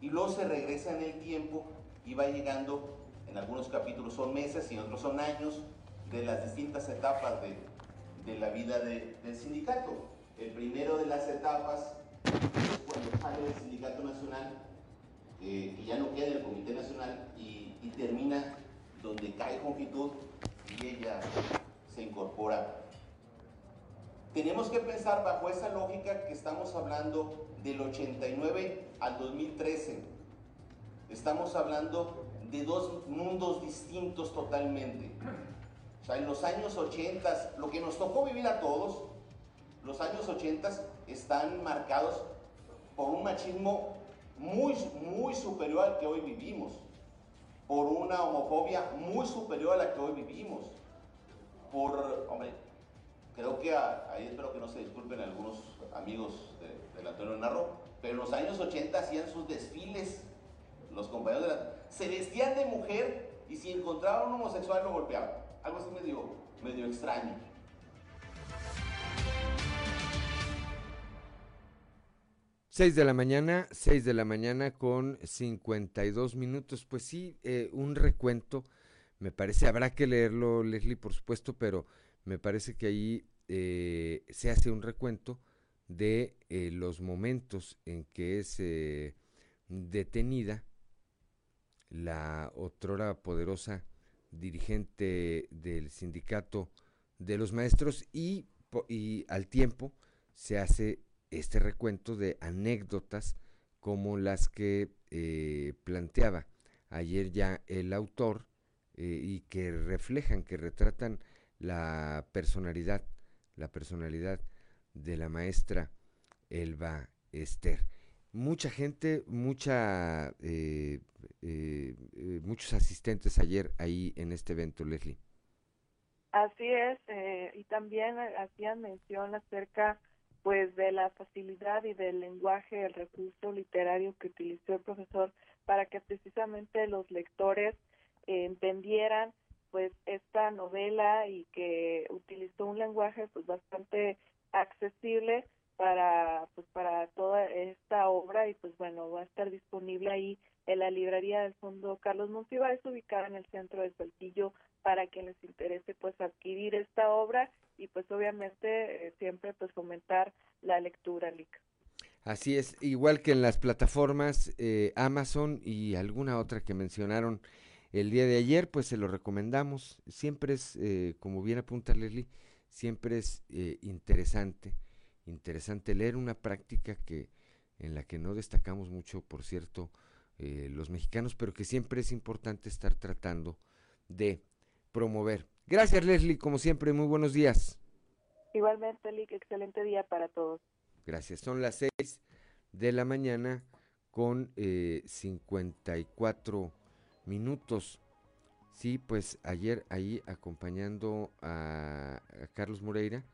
Y luego se regresa en el tiempo y va llegando, en algunos capítulos son meses y en otros son años, de las distintas etapas de, de la vida de, del sindicato. El primero de las etapas cuando sale del Sindicato Nacional, eh, que ya no queda en el Comité Nacional y, termina donde cae Jongitud y ella se incorpora. Tenemos que pensar bajo esa lógica que estamos hablando del 89 al 2013. Estamos hablando de dos mundos distintos totalmente. O sea, en los años 80, lo que nos tocó vivir a todos, los años 80 están marcados por un machismo muy, muy superior al que hoy vivimos, por una homofobia muy superior a la que hoy vivimos, por, hombre, creo que ahí espero que no se disculpen algunos amigos de, del Antonio Narro, pero en los años 80 hacían sus desfiles, los compañeros de la, se vestían de mujer y si encontraban un homosexual lo golpeaban, algo así medio, extraño. 6 de la mañana, 6 de la mañana con 52 minutos. Pues sí, eh, un recuento, me parece, habrá que leerlo, Leslie, por supuesto, pero me parece que ahí eh, se hace un recuento de eh, los momentos en que es detenida la otrora poderosa dirigente del sindicato de los maestros y, al tiempo se hace este recuento de anécdotas como las que eh, planteaba ayer ya el autor eh, y que reflejan, que retratan la personalidad, la personalidad de la maestra Elba Esther. Mucha gente, mucha, eh, muchos asistentes ayer ahí en este evento, Leslie. Así es, y también hacían mención acerca pues de la facilidad y del lenguaje, el recurso literario que utilizó el profesor para que precisamente los lectores eh, entendieran pues esta novela y que utilizó un lenguaje pues bastante accesible para pues para toda esta obra y pues bueno va a estar disponible ahí en la librería del Fondo Carlos es ubicada en el centro de Saltillo para quien les interese pues adquirir esta obra y pues obviamente eh, siempre pues fomentar la lectura, Lic. Así es, igual que en las plataformas eh, Amazon y alguna otra que mencionaron el día de ayer, pues se lo recomendamos. Siempre es, eh, como bien apunta Leslie, siempre es interesante, interesante leer una práctica que en la que no destacamos mucho, por cierto, los mexicanos, pero que siempre es importante estar tratando de promover. Gracias Leslie, como siempre, muy buenos días. Igualmente, Lick, excelente día para todos. Gracias, son las 6 de la mañana con eh, 54 minutos. Sí, pues ayer ahí acompañando a, Carlos Moreira,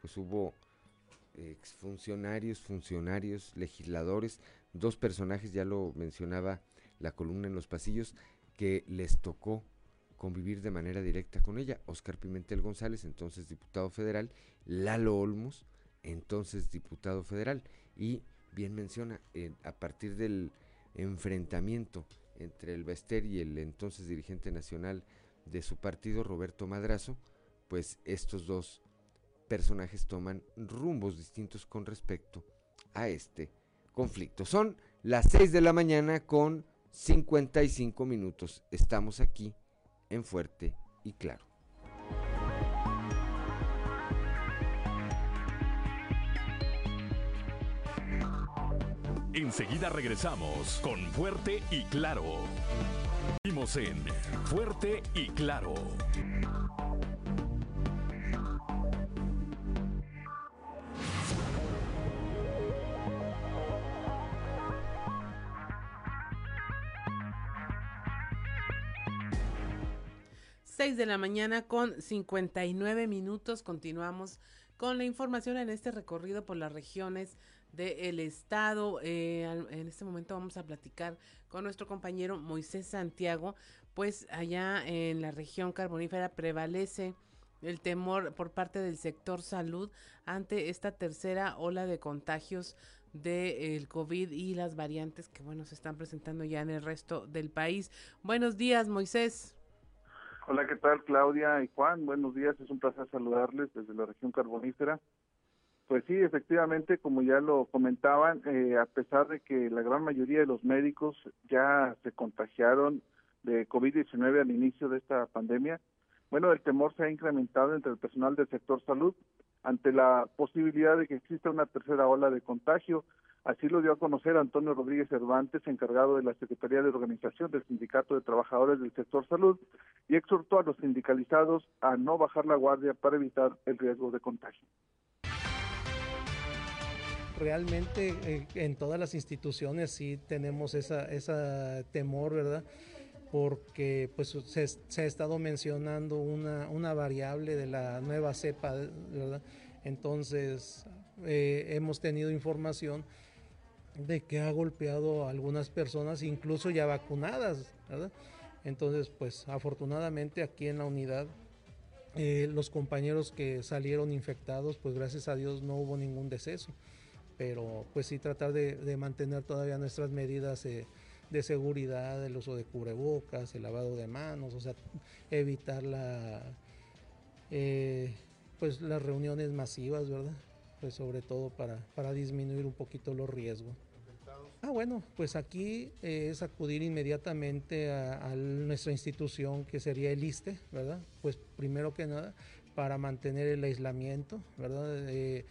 pues hubo exfuncionarios, funcionarios, legisladores, dos personajes, ya lo mencionaba la columna en los pasillos, que les tocó convivir de manera directa con ella. Oscar Pimentel González, entonces diputado federal, Lalo Olmos, entonces diputado federal. Y bien menciona, a partir del enfrentamiento entre el Bester y el entonces dirigente nacional de su partido, Roberto Madrazo, pues estos dos personajes toman rumbos distintos con respecto a este conflicto. Son las 6 de la mañana con 55 minutos. Estamos aquí en Fuerte y Claro. Enseguida regresamos con Fuerte y Claro. Vimos en Fuerte y Claro. De la mañana con 59 minutos. Continuamos con la información en este recorrido por las regiones del estado. Eh, en este momento vamos a platicar con nuestro compañero Moisés Santiago, pues allá en la región carbonífera prevalece el temor por parte del sector salud ante esta tercera ola de contagios del COVID y las variantes que bueno se están presentando ya en el resto del país. Buenos días, Moisés. Hola, ¿qué tal Claudia y Juan? Buenos días, es un placer saludarles desde la región carbonífera. Pues sí, efectivamente, como ya lo comentaban, eh, a pesar de que la gran mayoría de los médicos ya se contagiaron de COVID-19 al inicio de esta pandemia, bueno, el temor se ha incrementado entre el personal del sector salud ante la posibilidad de que exista una tercera ola de contagio Así lo dio a conocer Antonio Rodríguez Cervantes, encargado de la Secretaría de Organización del Sindicato de Trabajadores del Sector Salud, y exhortó a los sindicalizados a no bajar la guardia para evitar el riesgo de contagio. Realmente eh, en todas las instituciones sí tenemos esa, esa temor, ¿verdad? porque pues se, se, ha estado mencionando una, variable de la nueva cepa, ¿verdad? Entonces eh, hemos tenido información de que ha golpeado a algunas personas, incluso ya vacunadas, ¿verdad? Entonces, pues afortunadamente aquí en la unidad, eh, los compañeros que salieron infectados, pues gracias a Dios no hubo ningún deceso, pero pues sí tratar de, mantener todavía nuestras medidas eh, de seguridad, el uso de cubrebocas, el lavado de manos, o sea, evitar la, eh, pues las reuniones masivas, ¿verdad? Pues sobre todo para, para disminuir un poquito los riesgos. Ah, bueno, pues aquí eh, es acudir inmediatamente a, nuestra institución que sería el ISTE, ¿verdad? Pues primero que nada para mantener el aislamiento, ¿verdad?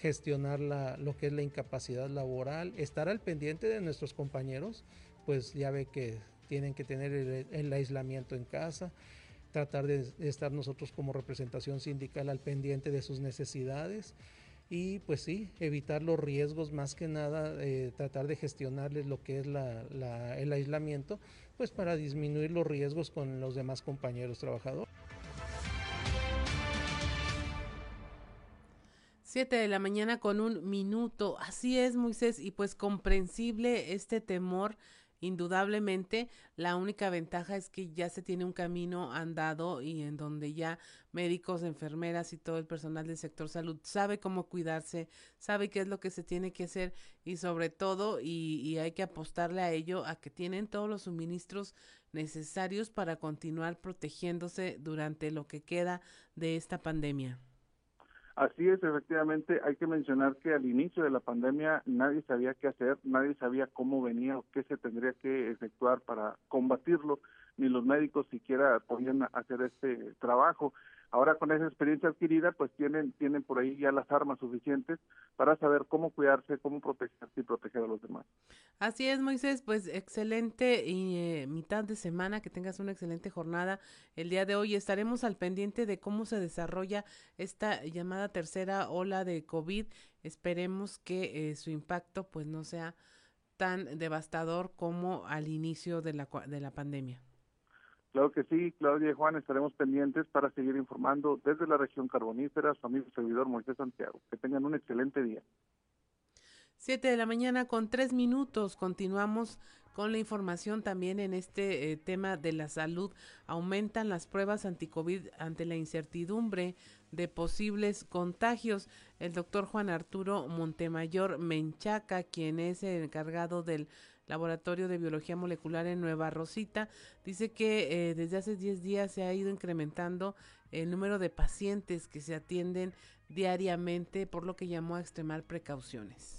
gestionar la, lo que es la incapacidad laboral, estar al pendiente de nuestros compañeros, pues ya ve que tienen que tener el, aislamiento en casa, tratar de estar nosotros como representación sindical al pendiente de sus necesidades y pues sí, evitar los riesgos más que nada, eh, tratar de gestionarles lo que es el aislamiento, pues para disminuir los riesgos con los demás compañeros trabajadores. Siete de la mañana con un minuto, así es Moisés, y pues comprensible este temor Indudablemente, la única ventaja es que ya se tiene un camino andado y en donde ya médicos, enfermeras y todo el personal del sector salud sabe cómo cuidarse, sabe qué es lo que se tiene que hacer y sobre todo, y, hay que apostarle a ello, a que tienen todos los suministros necesarios para continuar protegiéndose durante lo que queda de esta pandemia. Así es, efectivamente, hay que mencionar que al inicio de la pandemia nadie sabía qué hacer, nadie sabía cómo venía o qué se tendría que efectuar para combatirlo, ni los médicos siquiera podían hacer este trabajo. Ahora con esa experiencia adquirida, pues tienen, tienen por ahí ya las armas suficientes para saber cómo cuidarse, cómo protegerse y proteger a los demás. Así es, Moisés, pues excelente y eh, mitad de semana, que tengas una excelente jornada el día de hoy. Estaremos al pendiente de cómo se desarrolla esta llamada tercera ola de COVID. Esperemos que eh, su impacto pues no sea tan devastador como al inicio de la, de la pandemia. Claro que sí, Claudia y Juan, estaremos pendientes para seguir informando desde la región carbonífera, su amigo servidor Moisés Santiago. Que tengan un excelente día. Siete de la mañana con tres minutos. Continuamos con la información también en este eh, tema de la salud. Aumentan las pruebas anticovid ante la incertidumbre de posibles contagios. El doctor Juan Arturo Montemayor Menchaca, quien es el encargado del Laboratorio de Biología Molecular en Nueva Rosita, dice que eh, desde hace 10 días se ha ido incrementando el número de pacientes que se atienden diariamente, por lo que llamó a extremar precauciones.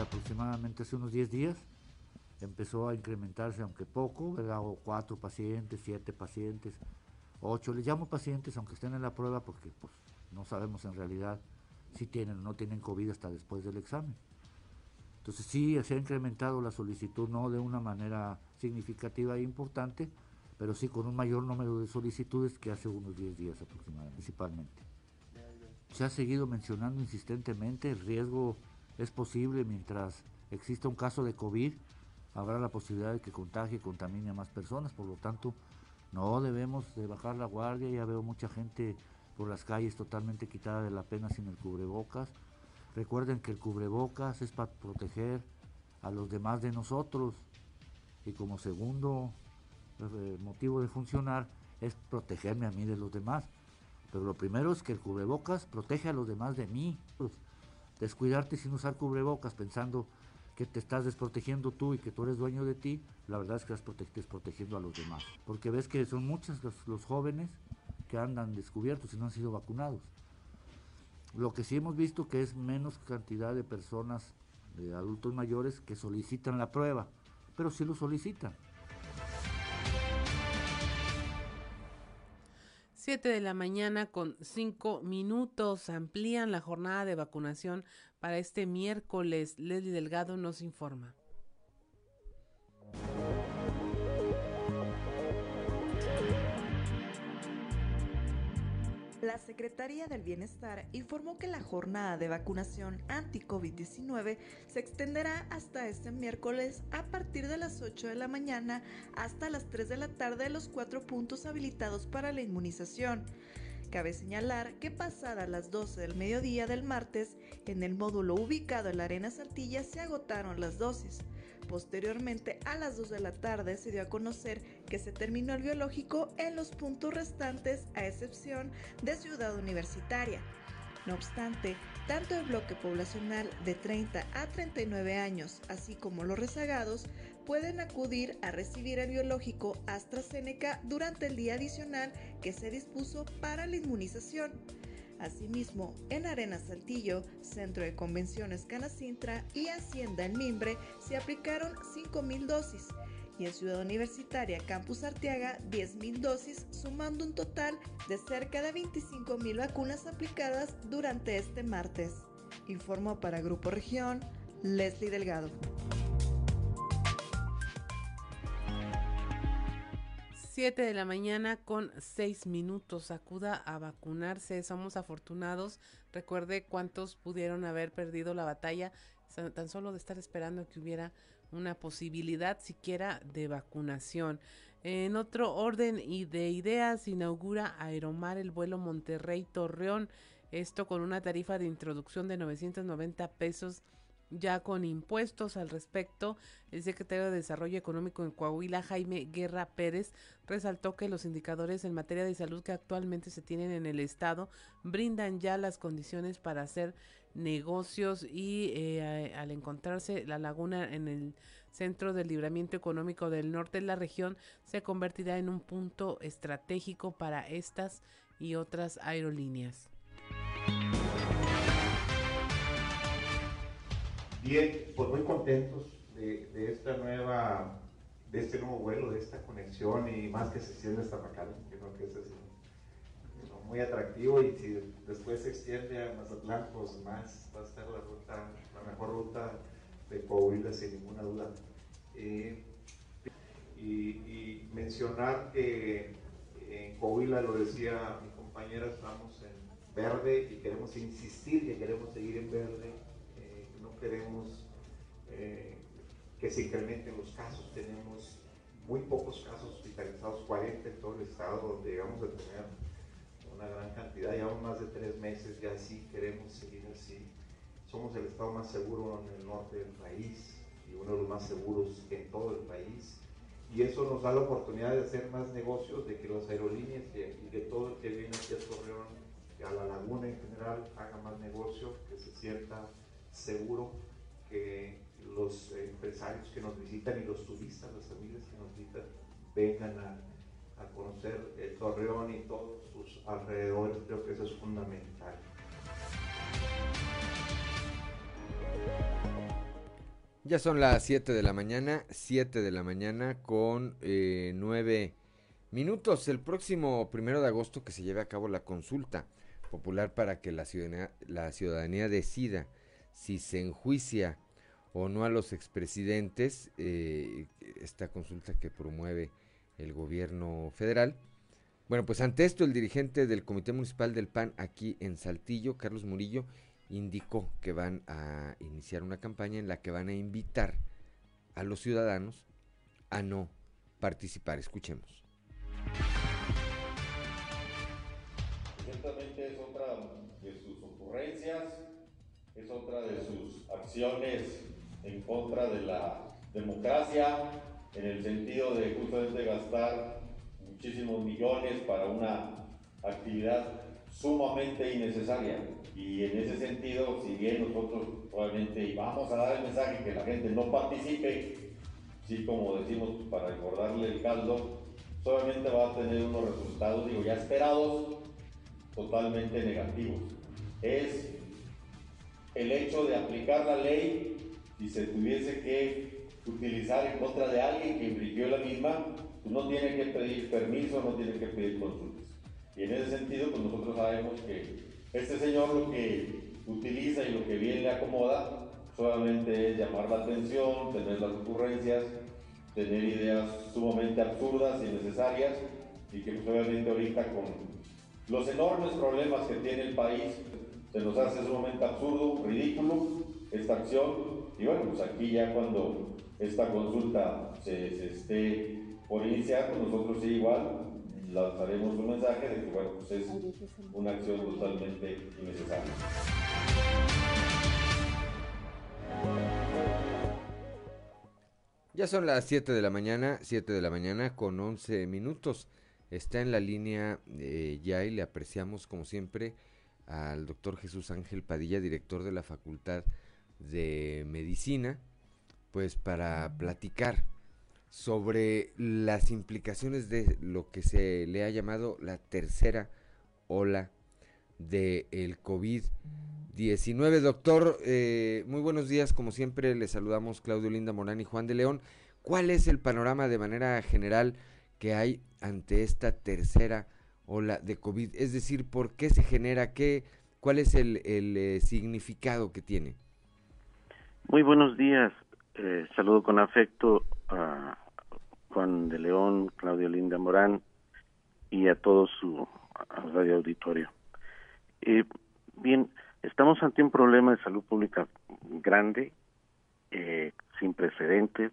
Aproximadamente hace unos 10 días empezó a incrementarse, aunque poco, ¿verdad? O cuatro pacientes, siete pacientes, ocho. Les llamo pacientes, aunque estén en la prueba, porque pues, no sabemos en realidad si tienen o no tienen COVID hasta después del examen. Entonces sí, se ha incrementado la solicitud, no de una manera significativa e importante, pero sí con un mayor número de solicitudes que hace unos 10 días aproximadamente, principalmente. Se ha seguido mencionando insistentemente, el riesgo es posible mientras exista un caso de COVID, habrá la posibilidad de que contagie y contamine a más personas, por lo tanto no debemos de bajar la guardia, ya veo mucha gente por las calles totalmente quitada de la pena sin el cubrebocas. Recuerden que el cubrebocas es para proteger a los demás de nosotros y como segundo eh, motivo de funcionar es protegerme a mí de los demás. Pero lo primero es que el cubrebocas protege a los demás de mí. Descuidarte sin usar cubrebocas pensando que te estás desprotegiendo tú y que tú eres dueño de ti, la verdad es que estás desprotegiendo a los demás. Porque ves que son muchos los jóvenes que andan descubiertos y no han sido vacunados. Lo que sí hemos visto que es menos cantidad de personas, de adultos mayores, que solicitan la prueba, pero sí lo solicitan. 7 de la mañana con 5 minutos amplían la jornada de vacunación para este miércoles. Leslie Delgado nos informa. La Secretaría del Bienestar informó que la jornada de vacunación anti-COVID-19 se extenderá hasta este miércoles a partir de las 8 de la mañana hasta las 3 de la tarde en los cuatro puntos habilitados para la inmunización. Cabe señalar que pasadas las 12 del mediodía del martes, en el módulo ubicado en la Arena Saltilla se agotaron las dosis. Posteriormente, a las 2 de la tarde, se dio a conocer que se terminó el biológico en los puntos restantes, a excepción de Ciudad Universitaria. No obstante, tanto el bloque poblacional de 30 a 39 años, así como los rezagados, pueden acudir a recibir el biológico AstraZeneca durante el día adicional que se dispuso para la inmunización. Asimismo, en Arena Saltillo, Centro de Convenciones Canacintra y Hacienda en Mimbre se aplicaron 5.000 dosis y en Ciudad Universitaria Campus Arteaga 10.000 dosis, sumando un total de cerca de 25.000 vacunas aplicadas durante este martes. Informó para Grupo Región Leslie Delgado. 7 de la mañana con 6 minutos. Acuda a vacunarse. Somos afortunados. Recuerde cuántos pudieron haber perdido la batalla tan solo de estar esperando que hubiera una posibilidad siquiera de vacunación. En otro orden y de ideas, inaugura Aeromar el vuelo Monterrey-Torreón. Esto con una tarifa de introducción de 990 pesos ya con impuestos al respecto, el secretario de Desarrollo Económico en Coahuila, Jaime Guerra Pérez, resaltó que los indicadores en materia de salud que actualmente se tienen en el Estado brindan ya las condiciones para hacer negocios y eh, al encontrarse la laguna en el centro del libramiento económico del norte de la región, se convertirá en un punto estratégico para estas y otras aerolíneas. Bien, pues muy contentos de, de, esta nueva, de este nuevo vuelo, de esta conexión y más que se extiende hasta Macalén, creo que es muy atractivo y si después se extiende a Mazatlán, pues más va a estar la ruta, la mejor ruta de Coahuila sin ninguna duda. Eh, y, mencionar que en Coahuila, lo decía mi compañera, estamos en verde y queremos insistir que queremos seguir en verde, queremos eh, que se incrementen los casos, tenemos muy pocos casos hospitalizados, 40 en todo el estado, donde llegamos a tener una gran cantidad, llevamos más de tres meses, ya sí queremos seguir así. Somos el estado más seguro en el norte del país y uno de los más seguros en todo el país. Y eso nos da la oportunidad de hacer más negocios, de que las aerolíneas y de todo el que viene aquí a Torreón, a la laguna en general, haga más negocio, que se sienta seguro, que los empresarios que nos visitan y los turistas, las familias que nos visitan, vengan a, conocer el Torreón y todos sus alrededores. Creo que eso es fundamental. Ya son las 7 de la mañana, 7 de la mañana con eh, 9 minutos. El próximo primero de agosto que se lleve a cabo la consulta popular para que la ciudadanía, la ciudadanía decida si se enjuicia o no a los expresidentes, eh, esta consulta que promueve el gobierno federal. Bueno, pues ante esto el dirigente del Comité Municipal del PAN aquí en Saltillo, Carlos Murillo, indicó que van a iniciar una campaña en la que van a invitar a los ciudadanos a no participar. Escuchemos. Ciertamente es otra de sus ocurrencias, es otra de sus acciones en contra de la democracia, en el sentido de justamente gastar muchísimos millones para una actividad sumamente innecesaria. Y en ese sentido, si bien nosotros probablemente vamos a dar el mensaje que la gente no participe, sí como decimos para recordarle el caldo, solamente va a tener unos resultados, digo, ya esperados, totalmente negativos. Es el hecho de aplicar la ley si se tuviese que utilizar en contra de alguien que infringió la misma, pues no tiene que pedir permiso, no tiene que pedir consultas. Y en ese sentido, pues nosotros sabemos que este señor lo que utiliza y lo que bien le acomoda solamente es llamar la atención, tener las ocurrencias, tener ideas sumamente absurdas y necesarias y que pues obviamente ahorita con los enormes problemas que tiene el país se nos hace sumamente absurdo, ridículo esta acción y bueno, pues aquí ya cuando esta consulta se, esté por iniciar, pues nosotros sí igual lanzaremos un mensaje de que bueno, pues es una acción totalmente innecesaria. Ya son las 7 de la mañana, 7 de la mañana con 11 minutos. Está en la línea eh, ya y le apreciamos como siempre al doctor Jesús Ángel Padilla, director de la Facultad de Medicina, pues para platicar sobre las implicaciones de lo que se le ha llamado la tercera ola del el COVID-19. Doctor, eh, muy buenos días, como siempre le saludamos Claudio Linda Morán y Juan de León. ¿Cuál es el panorama de manera general que hay ante esta tercera ola de COVID? Es decir, ¿por qué se genera? Qué, ¿Cuál es el, eh, significado que tiene? Muy buenos días. Eh, saludo con afecto a Juan de León, Claudio Linda Morán y a todo su radio auditorio. Eh, bien, estamos ante un problema de salud pública grande, eh, sin precedentes,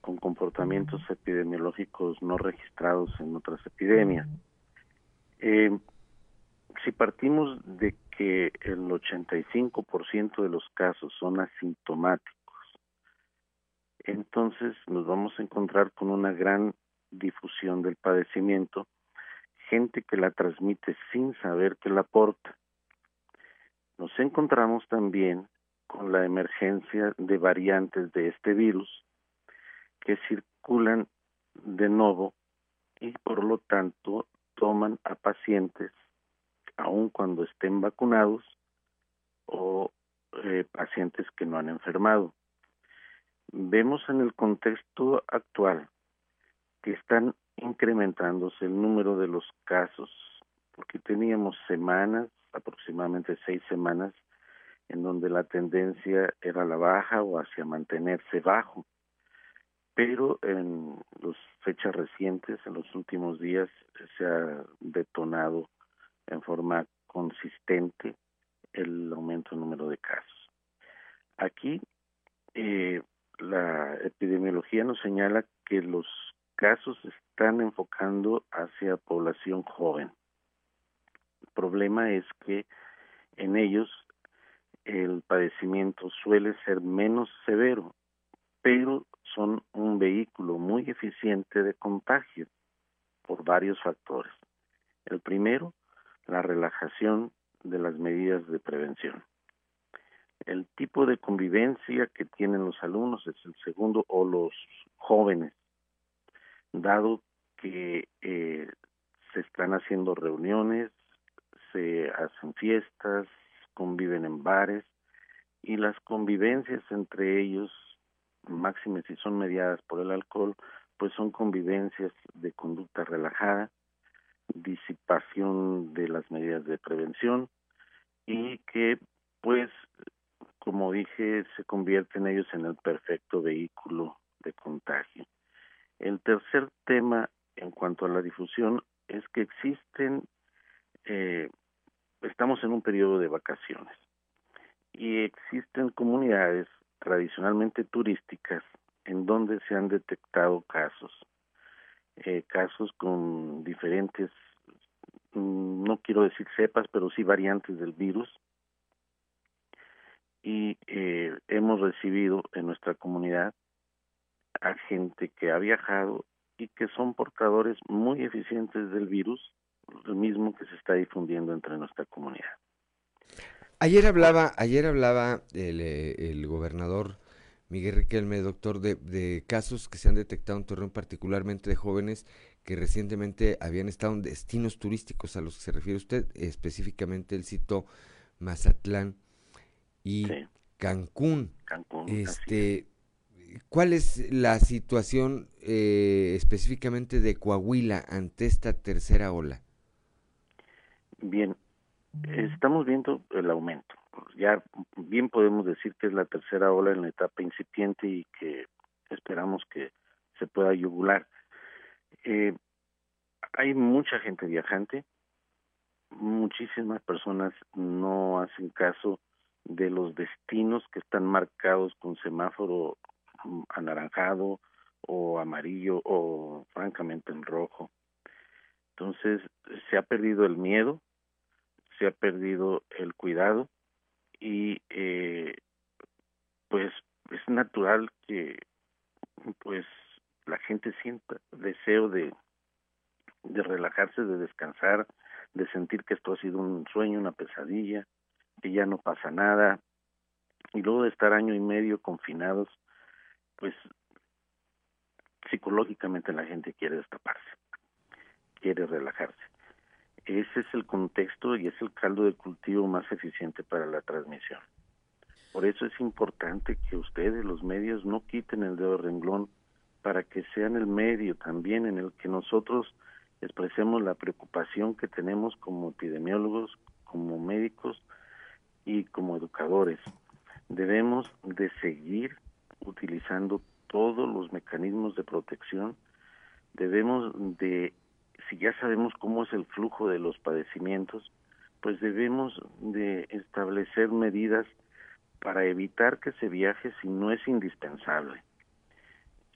con comportamientos epidemiológicos no registrados en otras epidemias. Eh, si partimos de que el 85% de los casos son asintomáticos, entonces nos vamos a encontrar con una gran difusión del padecimiento, gente que la transmite sin saber que la porta. Nos encontramos también con la emergencia de variantes de este virus que circulan de nuevo y por lo tanto toman a pacientes aun cuando estén vacunados o eh, pacientes que no han enfermado. Vemos en el contexto actual que están incrementándose el número de los casos, porque teníamos semanas, aproximadamente seis semanas, en donde la tendencia era la baja o hacia mantenerse bajo. Pero en las fechas recientes, en los últimos días, se ha detonado en forma consistente el aumento del número de casos. Aquí eh, la epidemiología nos señala que los casos están enfocando hacia población joven. El problema es que en ellos el padecimiento suele ser menos severo, pero son un vehículo muy eficiente de contagio por varios factores. El primero, la relajación de las medidas de prevención. El tipo de convivencia que tienen los alumnos es el segundo, o los jóvenes, dado que eh, se están haciendo reuniones, se hacen fiestas, conviven en bares y las convivencias entre ellos, máximas si son mediadas por el alcohol, pues son convivencias de conducta relajada, disipación de las medidas de prevención y que pues como dije se convierten ellos en el perfecto vehículo de contagio. El tercer tema en cuanto a la difusión es que existen, eh, estamos en un periodo de vacaciones y existen comunidades tradicionalmente turísticas en donde se han detectado casos, eh, casos con diferentes, mm, no quiero decir cepas, pero sí variantes del virus. Y eh, hemos recibido en nuestra comunidad a gente que ha viajado y que son portadores muy eficientes del virus, el mismo que se está difundiendo entre nuestra comunidad. Ayer hablaba, ayer hablaba el, eh, el gobernador Miguel Riquelme, doctor, de, de, casos que se han detectado en Torreón, particularmente de jóvenes que recientemente habían estado en destinos turísticos a los que se refiere usted, específicamente el citó Mazatlán y Cancún. Cancún. Este, ¿Cuál es la situación eh, específicamente de Coahuila ante esta tercera ola? Bien, estamos viendo el aumento. Ya bien podemos decir que es la tercera ola en la etapa incipiente y que esperamos que se pueda yugular. Eh, hay mucha gente viajante, muchísimas personas no hacen caso de los destinos que están marcados con semáforo anaranjado o amarillo o francamente en rojo. Entonces se ha perdido el miedo, se ha perdido el cuidado y eh, pues es natural que pues la gente sienta deseo de de relajarse, de descansar, de sentir que esto ha sido un sueño, una pesadilla, que ya no pasa nada, y luego de estar año y medio confinados, pues psicológicamente la gente quiere destaparse, quiere relajarse. Ese es el contexto y es el caldo de cultivo más eficiente para la transmisión. Por eso es importante que ustedes, los medios, no quiten el dedo renglón para que sean el medio también en el que nosotros expresemos la preocupación que tenemos como epidemiólogos, como médicos y como educadores. Debemos de seguir utilizando todos los mecanismos de protección, debemos de, si ya sabemos cómo es el flujo de los padecimientos, pues debemos de establecer medidas para evitar que se viaje si no es indispensable.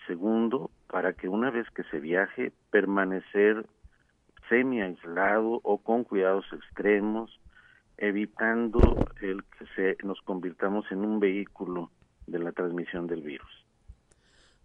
Segundo, para que una vez que se viaje, permanecer semi aislado o con cuidados extremos, evitando el que se nos convirtamos en un vehículo de la transmisión del virus.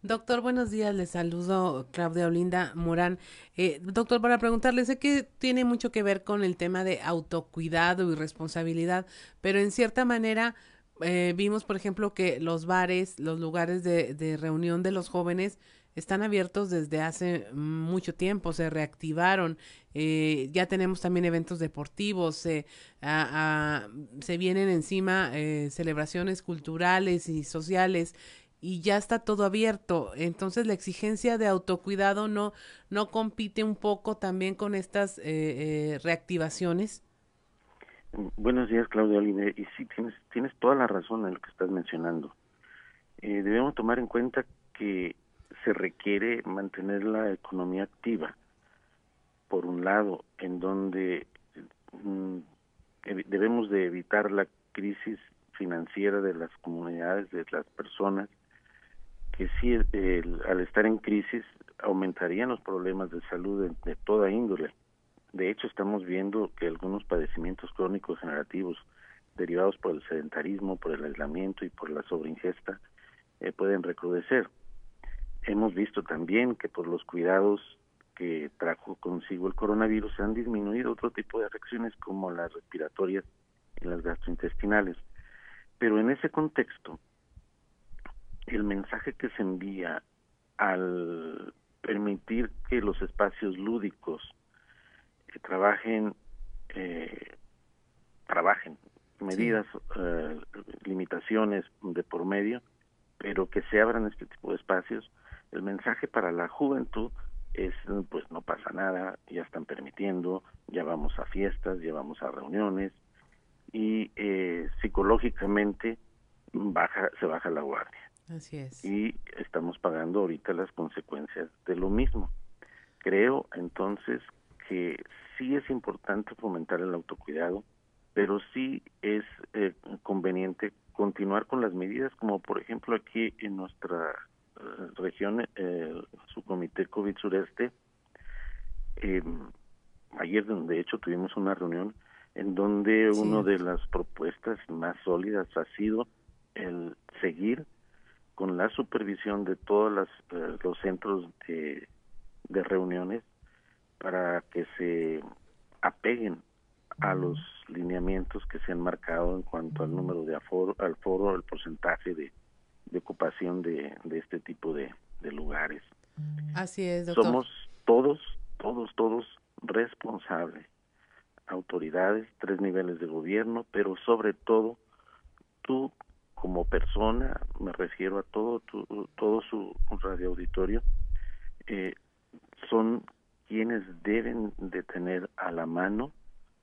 Doctor, buenos días. Le saludo Claudia Olinda Morán. Eh, doctor, para preguntarle, sé que tiene mucho que ver con el tema de autocuidado y responsabilidad, pero en cierta manera eh, vimos, por ejemplo, que los bares, los lugares de, de reunión de los jóvenes están abiertos desde hace mucho tiempo, se reactivaron, eh, ya tenemos también eventos deportivos, se vienen encima eh, celebraciones culturales y sociales y ya está todo abierto. Entonces la exigencia de autocuidado no, no compite un poco también con estas eh, reactivaciones. Buenos días, Claudia Olive. Y sí, tienes, tienes toda la razón en lo que estás mencionando. debemos tomar en cuenta que se requiere mantener la economía activa, por un lado, en donde mm, debemos de evitar la crisis financiera de las comunidades, de las personas, que sí, al estar en crisis aumentarían los problemas de salud de, toda índole. De hecho, estamos viendo que algunos padecimientos crónicos generativos derivados por el sedentarismo, por el aislamiento y por la sobreingesta eh, pueden recrudecer. Hemos visto también que por los cuidados que trajo consigo el coronavirus se han disminuido otro tipo de afecciones como las respiratorias y las gastrointestinales. Pero en ese contexto, el mensaje que se envía al permitir que los espacios lúdicos que trabajen eh, trabajen medidas eh, limitaciones de por medio pero que se abran este tipo de espacios el mensaje para la juventud es pues no pasa nada ya están permitiendo ya vamos a fiestas ya vamos a reuniones y eh, psicológicamente baja se baja la guardia Así es. Y estamos pagando ahorita las consecuencias de lo mismo. Creo entonces que sí es importante fomentar el autocuidado, pero sí es eh, conveniente continuar con las medidas, como por ejemplo aquí en nuestra eh, región, eh, su comité COVID sureste, em, ayer de hecho tuvimos una reunión en donde una de las propuestas más sólidas ha sido el seguir con la supervisión de todos eh, los centros de, reuniones para que se apeguen a los lineamientos que se han marcado en cuanto al número de aforo, al foro, el porcentaje de, ocupación de, este tipo de, lugares. Así es, doctor. Somos todos, todos, todos responsables. Autoridades, tres niveles de gobierno, pero sobre todo tú como persona, me refiero a todo todo su radio auditorio, eh, son quienes deben de tener a la mano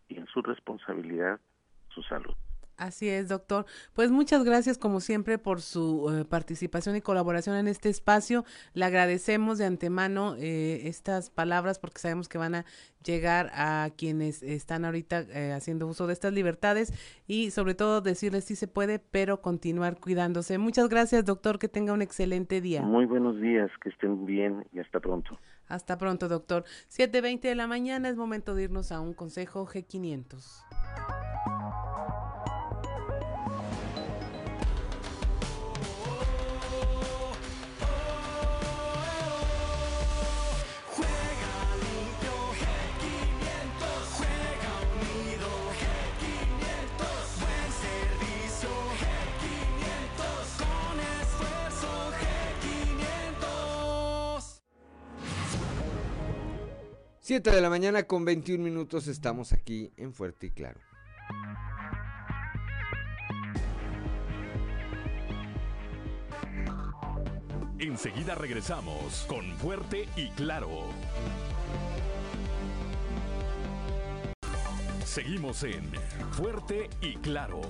y en su responsabilidad su salud. Así es, doctor. Pues muchas gracias como siempre por su eh, participación y colaboración en este espacio. Le agradecemos de antemano eh, estas palabras porque sabemos que van a llegar a quienes están ahorita eh, haciendo uso de estas libertades y sobre todo decirles si se puede, pero continuar cuidándose. Muchas gracias, doctor. Que tenga un excelente día. Muy buenos días, que estén bien y hasta pronto. Hasta pronto, doctor. 7.20 de la mañana es momento de irnos a un consejo G500. Siete de la mañana con 21 minutos estamos aquí en Fuerte y Claro. Enseguida regresamos con Fuerte y Claro. Seguimos en Fuerte y Claro.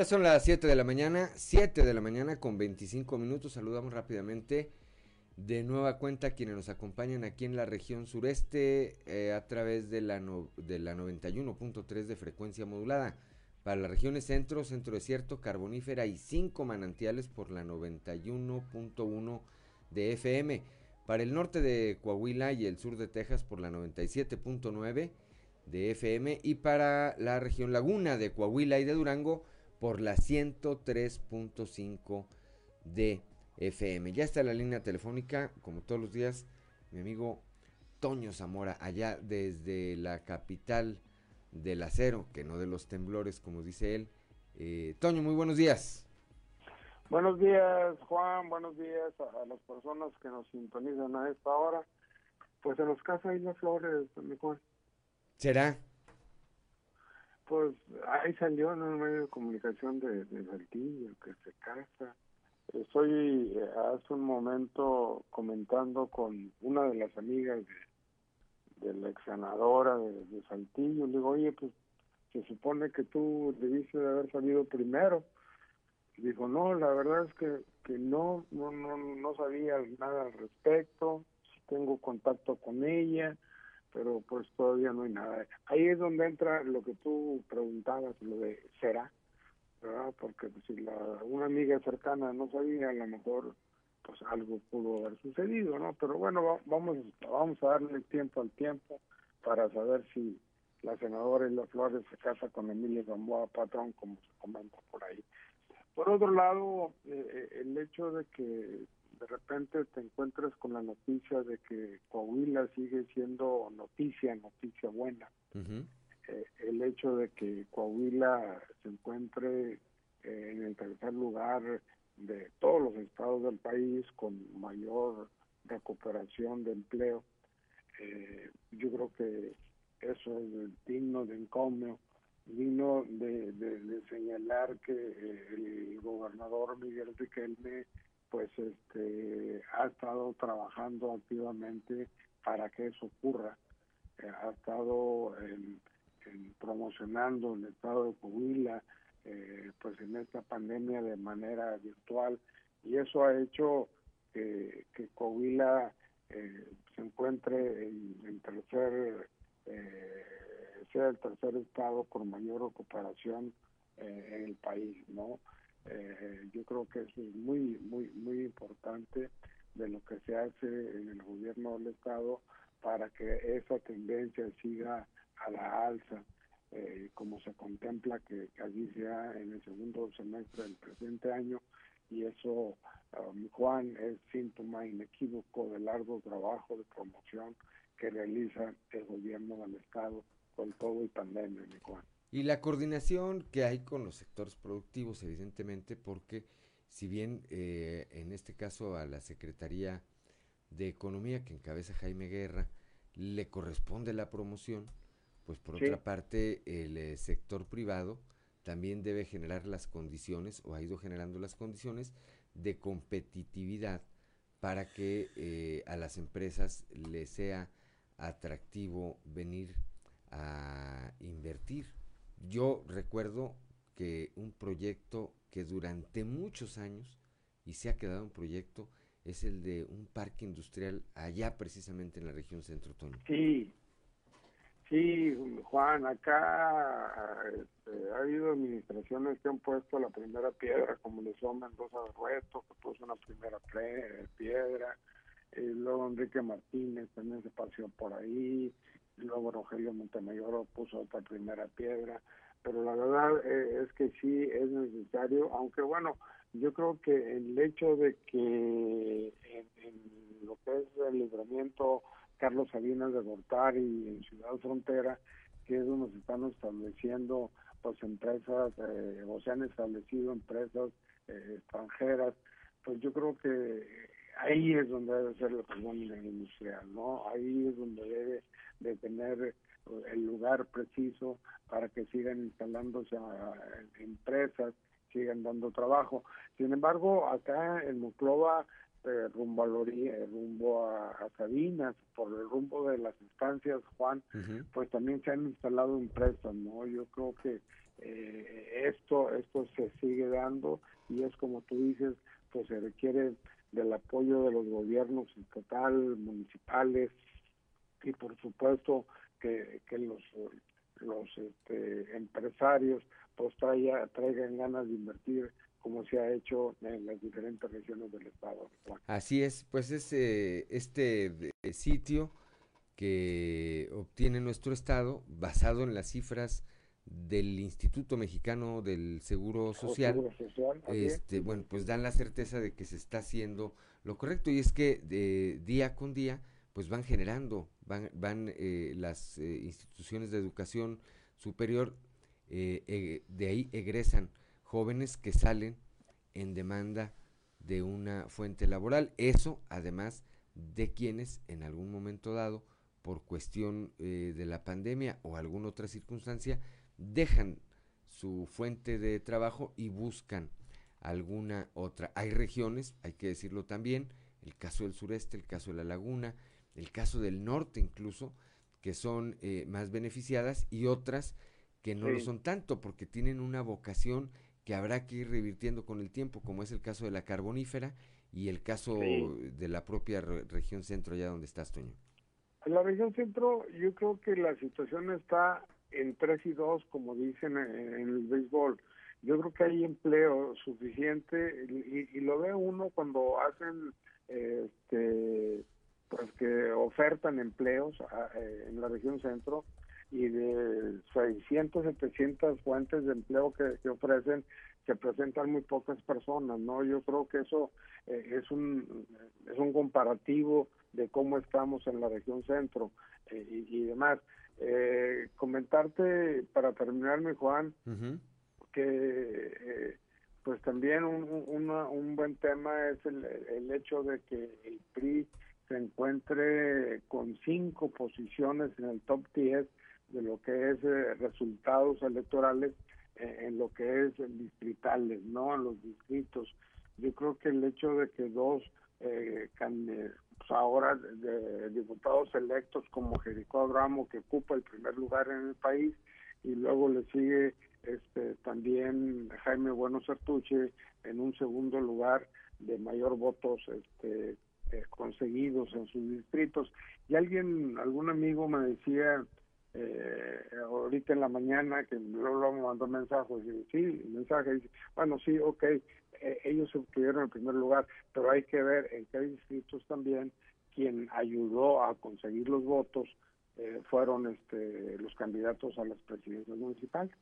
Ya son las 7 de la mañana, 7 de la mañana con 25 minutos. Saludamos rápidamente de nueva cuenta a quienes nos acompañan aquí en la región sureste eh, a través de la, de la 91.3 de frecuencia modulada. Para las regiones centro, centro desierto, carbonífera y cinco manantiales por la 91.1 de FM. Para el norte de Coahuila y el sur de Texas por la 97.9 de FM. Y para la región laguna de Coahuila y de Durango por la 103.5 de FM. Ya está la línea telefónica, como todos los días, mi amigo Toño Zamora, allá desde la capital del acero, que no de los temblores, como dice él. Eh, Toño, muy buenos días. Buenos días, Juan. Buenos días a, las personas que nos sintonizan a esta hora. Pues en los casos hay las Flores, mejor. ¿Será? Pues ahí salió en un medio de comunicación de, de Saltillo que se casa. Estoy eh, hace un momento comentando con una de las amigas de la ex senadora de, de Saltillo. Le digo, oye, pues se supone que tú debiste de haber salido primero. Dijo, no, la verdad es que, que no, no, no, no sabía nada al respecto, tengo contacto con ella, pero pues todavía no hay nada. Ahí es donde entra lo que tú preguntabas, lo de será, ¿verdad? Porque pues, si la, una amiga cercana no sabía, a lo mejor pues algo pudo haber sucedido, ¿no? Pero bueno, vamos, vamos a darle tiempo al tiempo para saber si la senadora Isla Flores se casa con Emilio Gamboa Patrón, como se comenta por ahí. Por otro lado, eh, eh, el hecho de que de repente te encuentres con la noticia de que Coahuila sigue siendo noticia, noticia buena. Eh, el hecho de que Coahuila se encuentre en el tercer lugar de todos los estados del país con mayor recuperación de empleo, yo creo que eso es digno de encomio, digno de, de, señalar que eh, el gobernador Miguel Riquelme pues este ha estado trabajando activamente para que eso ocurra eh, ha estado promocionando el estado de Coahuila eh, pues en esta pandemia de manera virtual y eso ha hecho que, que Coahuila se encuentre en, en tercer eh, sea el tercer estado con mayor recuperación eh, en el país, ¿no? Eh, yo creo que eso es muy, muy, muy importante de lo que se hace en el gobierno del estado para que esa tendencia siga a la alza, eh, como se contempla que, allí sea en el segundo semestre del presente año, y eso, um, Juan, es síntoma inequívoco del largo trabajo de promoción que realiza el gobierno del Estado con todo el pandemia, Y la coordinación que hay con los sectores productivos, evidentemente, porque si bien eh, en este caso a la Secretaría de Economía que encabeza Jaime Guerra le corresponde la promoción, pues por otra parte el eh, sector privado también debe generar las condiciones o ha ido generando las condiciones de competitividad para que eh, a las empresas les sea atractivo venir a invertir. Yo recuerdo que un proyecto que durante muchos años, y se ha quedado un proyecto, es el de un parque industrial allá precisamente en la región centro Toño. Sí, sí, Juan, acá este, ha habido administraciones que han puesto la primera piedra, como le son Mendoza de Reto, que puso una primera piedra, y luego Enrique Martínez también se paseó por ahí, luego Rogelio Montemayor puso otra primera piedra, pero la verdad eh, es que sí es necesario, aunque bueno, yo creo que el hecho de que en, lo que es el libramiento Carlos Salinas de Gortari y en Ciudad Frontera, que es donde se están estableciendo pues empresas eh, o se han establecido empresas eh, extranjeras, pues yo creo que ahí es donde debe ser la columna industrial, ¿no? Ahí es donde debe de tener eh, el lugar preciso para que sigan instalándose empresas, sigan dando trabajo. Sin embargo, acá en Muclova, eh, rumbo a eh, rumbo a, Sabinas, por el rumbo de las instancias, Juan, pues también se han instalado empresas, ¿no? Yo creo que esto esto se sigue dando y es como tú dices, pues se requiere del apoyo de los gobiernos estatal, municipales y por supuesto que, que los los este, empresarios pues traigan ganas de invertir como se ha hecho en las diferentes regiones del estado. Así es, pues es este sitio que obtiene nuestro estado basado en las cifras del Instituto Mexicano del Seguro Social, este, bueno, pues dan la certeza de que se está haciendo lo correcto y es que de día con día pues van generando, van, van eh, las eh, instituciones de educación superior, eh, de ahí egresan jóvenes que salen en demanda de una fuente laboral. Eso además de quienes en algún momento dado, por cuestión de la pandemia o alguna otra circunstancia, dejan su fuente de trabajo y buscan alguna otra. Hay regiones, hay que decirlo también, el caso del sureste, el caso de la laguna, el caso del norte incluso, que son eh, más beneficiadas y otras que no lo son tanto porque tienen una vocación que habrá que ir revirtiendo con el tiempo, como es el caso de la carbonífera y el caso Sí. de la propia re- región centro, allá donde estás, Toño. En la región centro, yo creo que la situación está en 3 y 2, como dicen en, en el béisbol. Yo creo que hay empleo suficiente y, y lo ve uno cuando hacen, este, pues que ofertan empleos a- eh, en la región centro y de 600, 700 fuentes de empleo que, ofrecen, se presentan muy pocas personas, ¿no? Yo creo que eso eh, es un es un comparativo de cómo estamos en la región centro eh, y, y demás. Eh, comentarte para terminar, mi Juan, que eh, pues también un, un, una- un buen tema es el, el hecho de que el PRI se encuentre con cinco posiciones en el top 10 de lo que es eh, resultados electorales eh, en lo que es distritales, ¿no? En los distritos. Yo creo que el hecho de que dos eh, can- pues ahora de, diputados electos como Jericó Abramo, que ocupa el primer lugar en el país, y luego le sigue este también Jaime Bueno Sertuche en un segundo lugar de mayor votos este eh, conseguidos en sus distritos. Y alguien algún amigo me decía eh, ahorita en la mañana que luego me mandó mensaje y sí mensaje dice bueno sí ok eh, ellos obtuvieron el primer lugar pero hay que ver en qué distritos también quien ayudó a conseguir los votos eh, fueron este los candidatos a las presidencias municipales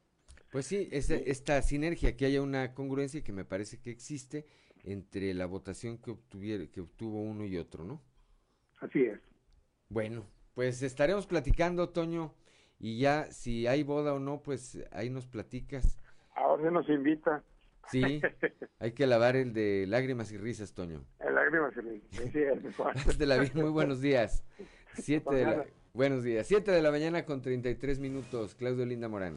Pues sí, ese- esta sinergia, que haya una congruencia que me parece que existe entre la votación que, obtuviera, que obtuvo uno y otro, ¿no? Así es. Bueno, pues estaremos platicando, Toño, y ya si hay boda o no, pues ahí nos platicas. ahora se nos invita Sí, hay que lavar el de lágrimas y risas, Toño. el lágrimas y risas. Así es, Juan. Pásatela bien, muy buenos días. Siete de la, buenos días, siete de la mañana con 33 minutos, Claudio Linda Morán.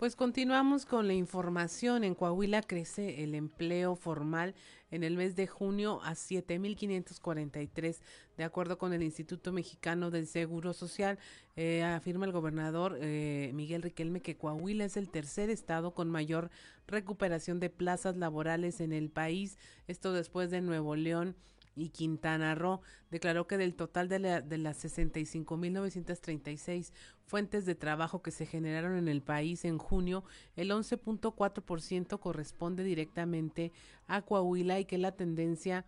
Pues continuamos con la información. En Coahuila crece el empleo formal en el mes de junio a 7.543, de acuerdo con el Instituto Mexicano del Seguro Social. Eh, afirma el gobernador eh, Miguel Riquelme que Coahuila es el tercer estado con mayor recuperación de plazas laborales en el país. Esto después de Nuevo León y Quintana Roo declaró que del total de, la- de las 65.936 fuentes de trabajo que se generaron en el país en junio, el 11.4% corresponde directamente a Coahuila y que la tendencia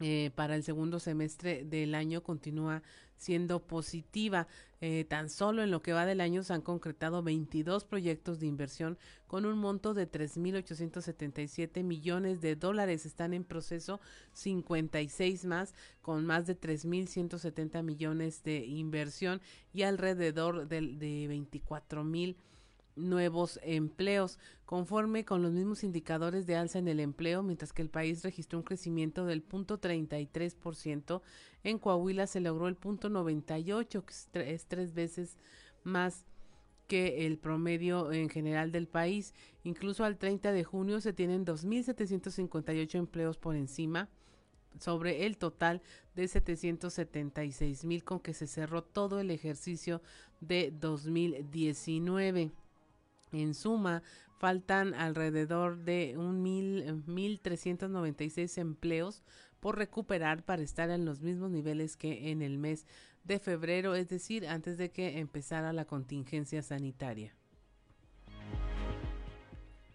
eh, para el segundo semestre del año continúa siendo positiva. Eh, tan solo en lo que va del año se han concretado 22 proyectos de inversión con un monto de 3.877 millones de dólares. Están en proceso 56 más con más de 3.170 millones de inversión y alrededor de, de 24 mil nuevos empleos, conforme con los mismos indicadores de alza en el empleo, mientras que el país registró un crecimiento del punto 33%, en Coahuila se logró el punto 98, que es tres veces más que el promedio en general del país. Incluso al 30 de junio se tienen 2.758 empleos por encima sobre el total de 776 mil con que se cerró todo el ejercicio de 2019. En suma, faltan alrededor de un mil, 1.396 empleos por recuperar para estar en los mismos niveles que en el mes de febrero, es decir, antes de que empezara la contingencia sanitaria.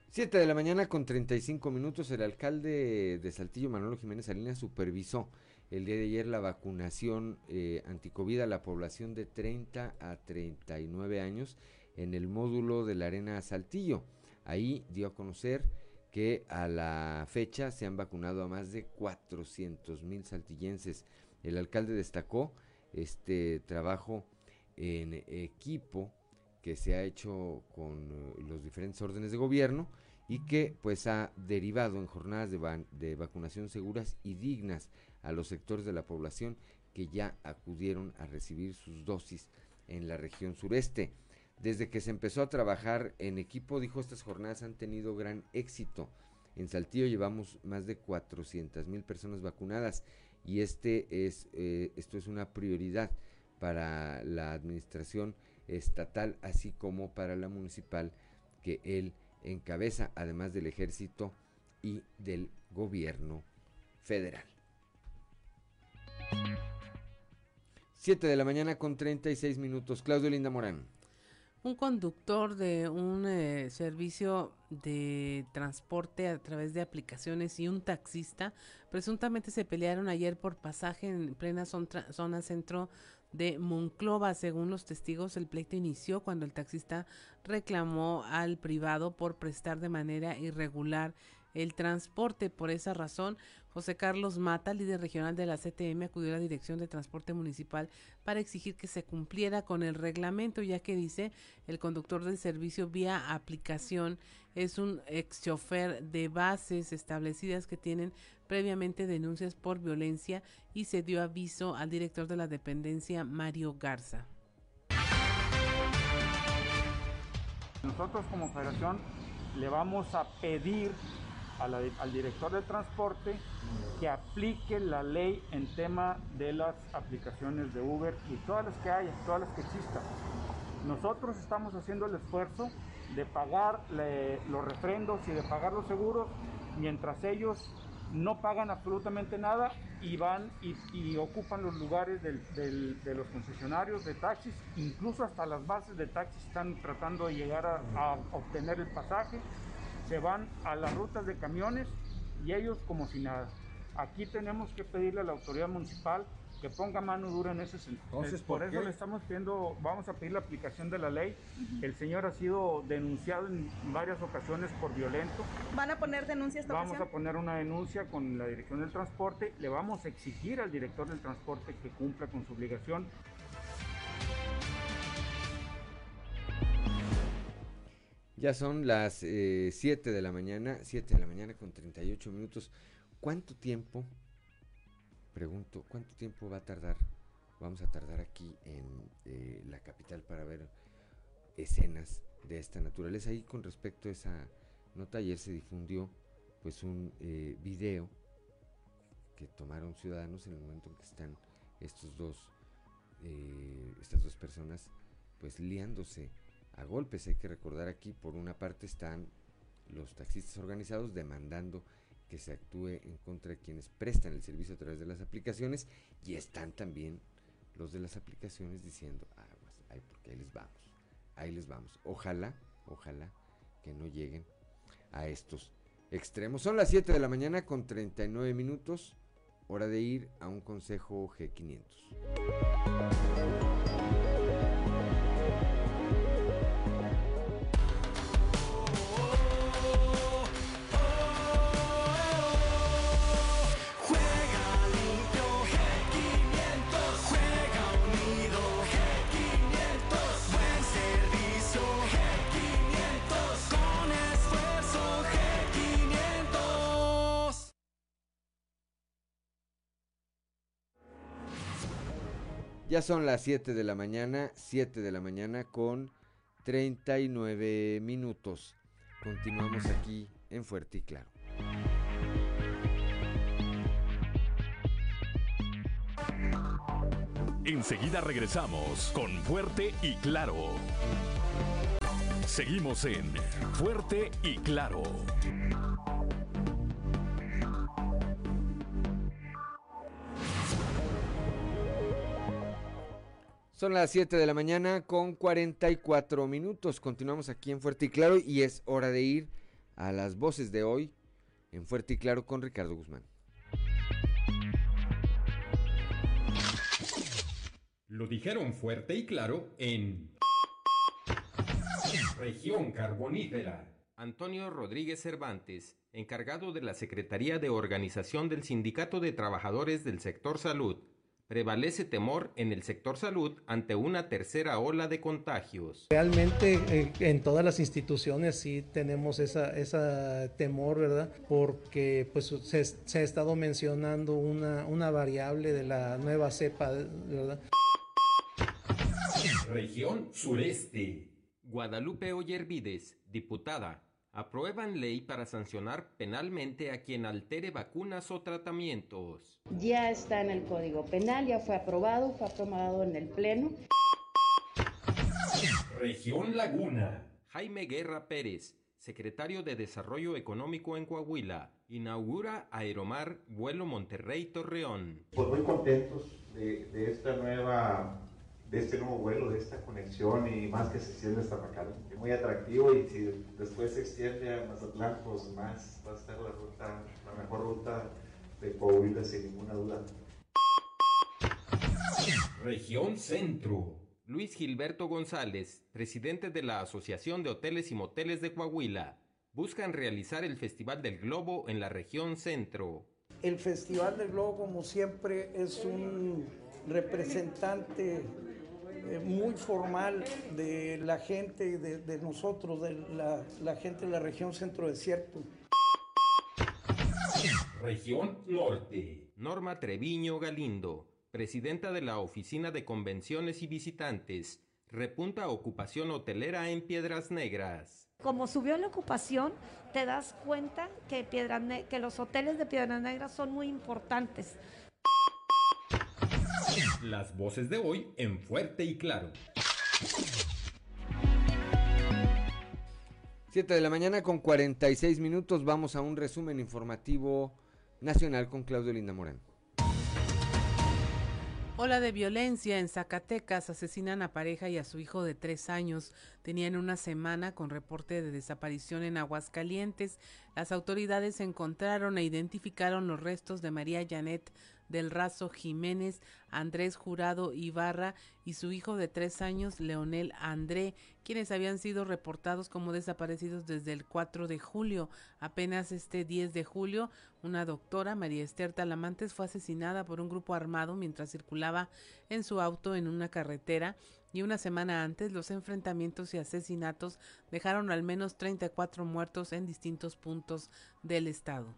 7 de la mañana con 35 minutos, el alcalde de Saltillo, Manolo Jiménez Salinas, supervisó el día de ayer la vacunación eh, anticovid a la población de 30 a 39 años en el módulo de la Arena Saltillo. Ahí dio a conocer que a la fecha se han vacunado a más de 400 mil saltillenses. El alcalde destacó este trabajo en equipo que se ha hecho con eh, los diferentes órdenes de gobierno y que pues ha derivado en jornadas de, de vacunación seguras y dignas a los sectores de la población que ya acudieron a recibir sus dosis en la región sureste. Desde que se empezó a trabajar en equipo, dijo, estas jornadas han tenido gran éxito. En Saltillo llevamos más de 400 mil personas vacunadas y este es, eh, esto es una prioridad para la administración estatal, así como para la municipal que él encabeza, además del ejército y del gobierno federal. 7 de la mañana con 36 minutos. Claudio Linda Morán. Un conductor de un eh, servicio de transporte a través de aplicaciones y un taxista presuntamente se pelearon ayer por pasaje en plena zona centro de Monclova. Según los testigos, el pleito inició cuando el taxista reclamó al privado por prestar de manera irregular el transporte. Por esa razón, José Carlos Mata, líder regional de la CTM, acudió a la Dirección de Transporte Municipal para exigir que se cumpliera con el reglamento, ya que dice el conductor del servicio vía aplicación es un ex chofer de bases establecidas que tienen previamente denuncias por violencia y se dio aviso al director de la dependencia, Mario Garza. Nosotros como federación le vamos a pedir al director de transporte que aplique la ley en tema de las aplicaciones de Uber y todas las que haya, todas las que existan. Nosotros estamos haciendo el esfuerzo de pagar los refrendos y de pagar los seguros mientras ellos no pagan absolutamente nada y van y, ocupan los lugares de los concesionarios de taxis, incluso hasta las bases de taxis están tratando de llegar a obtener el pasaje se van a las rutas de camiones y ellos como si nada. Aquí tenemos que pedirle a la autoridad municipal que ponga mano dura en ese sentido. Entonces, por, eso le estamos pidiendo, vamos a pedir la aplicación de la ley. El señor ha sido denunciado en varias ocasiones por violento. ¿Van a poner denuncias Vamos a poner una denuncia con la Dirección del Transporte. Le vamos a exigir al director del transporte que cumpla con su obligación. Ya son las 7 eh, de la mañana, 7 de la mañana con 38 minutos. ¿Cuánto tiempo, pregunto, cuánto tiempo va a tardar, vamos a tardar aquí en eh, la capital para ver escenas de esta naturaleza? Y con respecto a esa nota, ayer se difundió pues un eh, video que tomaron ciudadanos en el momento en que están estos dos, estas dos personas pues liándose a golpes. Hay que recordar aquí, por una parte están los taxistas organizados demandando que se actúe en contra de quienes prestan el servicio a través de las aplicaciones y están también los de las aplicaciones diciendo, aguas, ay, porque ahí les vamos, ahí les vamos. Ojalá, ojalá que no lleguen a estos extremos. Son las 7 de la mañana con 39 minutos, hora de ir a un consejo G500. Ya son las 7 de la mañana, 7 de la mañana con 39 minutos. Continuamos aquí en Fuerte y Claro. Enseguida regresamos con Fuerte y Claro. Seguimos en Fuerte y Claro. Son las 7 de la mañana con 44 minutos. Continuamos aquí en Fuerte y Claro y es hora de ir a las voces de hoy en Fuerte y Claro con Ricardo Guzmán. Lo dijeron fuerte y claro en región carbonífera. Antonio Rodríguez Cervantes, encargado de la Secretaría de Organización del Sindicato de Trabajadores del Sector Salud, prevalece temor en el sector salud ante una tercera ola de contagios. Realmente eh, en todas las instituciones sí tenemos esa, esa temor, ¿verdad? Porque pues se, se, ha estado mencionando una, una variable de la nueva cepa, ¿verdad? Región sureste. Guadalupe Ollervides, diputada, aprueban ley para sancionar penalmente a quien altere vacunas o tratamientos. Ya está en el Código Penal, ya fue aprobado, fue aprobado en el Pleno. Región Laguna. Jaime Guerra Pérez, secretario de Desarrollo Económico en Coahuila, inaugura Aeromar Vuelo Monterrey-Torreón. Pues muy contentos de, de esta nueva de este nuevo vuelo, de esta conexión y más que se extiende hasta Macalén. Es muy atractivo y si después se extiende a Mazatlán, pues más va a estar la ruta, la mejor ruta de Coahuila sin ninguna duda. Región Centro. Luis Gilberto González, presidente de la Asociación de Hoteles y Moteles de Coahuila, buscan realizar el Festival del Globo en la región centro. El Festival del Globo, como siempre, es un representante eh, muy formal de la gente, de, de nosotros, de la, la gente de la región centro desierto. Región Norte. Norma Treviño Galindo, presidenta de la Oficina de Convenciones y Visitantes, repunta ocupación hotelera en Piedras Negras. Como subió la ocupación, te das cuenta que, Piedras que los hoteles de Piedras Negras son muy importantes. Las voces de hoy en Fuerte y Claro. 7 de la mañana con 46 minutos. Vamos a un resumen informativo nacional con Claudio Linda Morán. Ola de violencia en Zacatecas. Asesinan a pareja y a su hijo de tres años. Tenían una semana con reporte de desaparición en Aguascalientes. Las autoridades encontraron e identificaron los restos de María Janet del Razo Jiménez, Andrés Jurado Ibarra y su hijo de tres años, Leonel André, quienes habían sido reportados como desaparecidos desde el 4 de julio. Apenas este 10 de julio, una doctora, María Esther Talamantes, fue asesinada por un grupo armado mientras circulaba en su auto en una carretera y una semana antes los enfrentamientos y asesinatos dejaron al menos 34 muertos en distintos puntos del estado.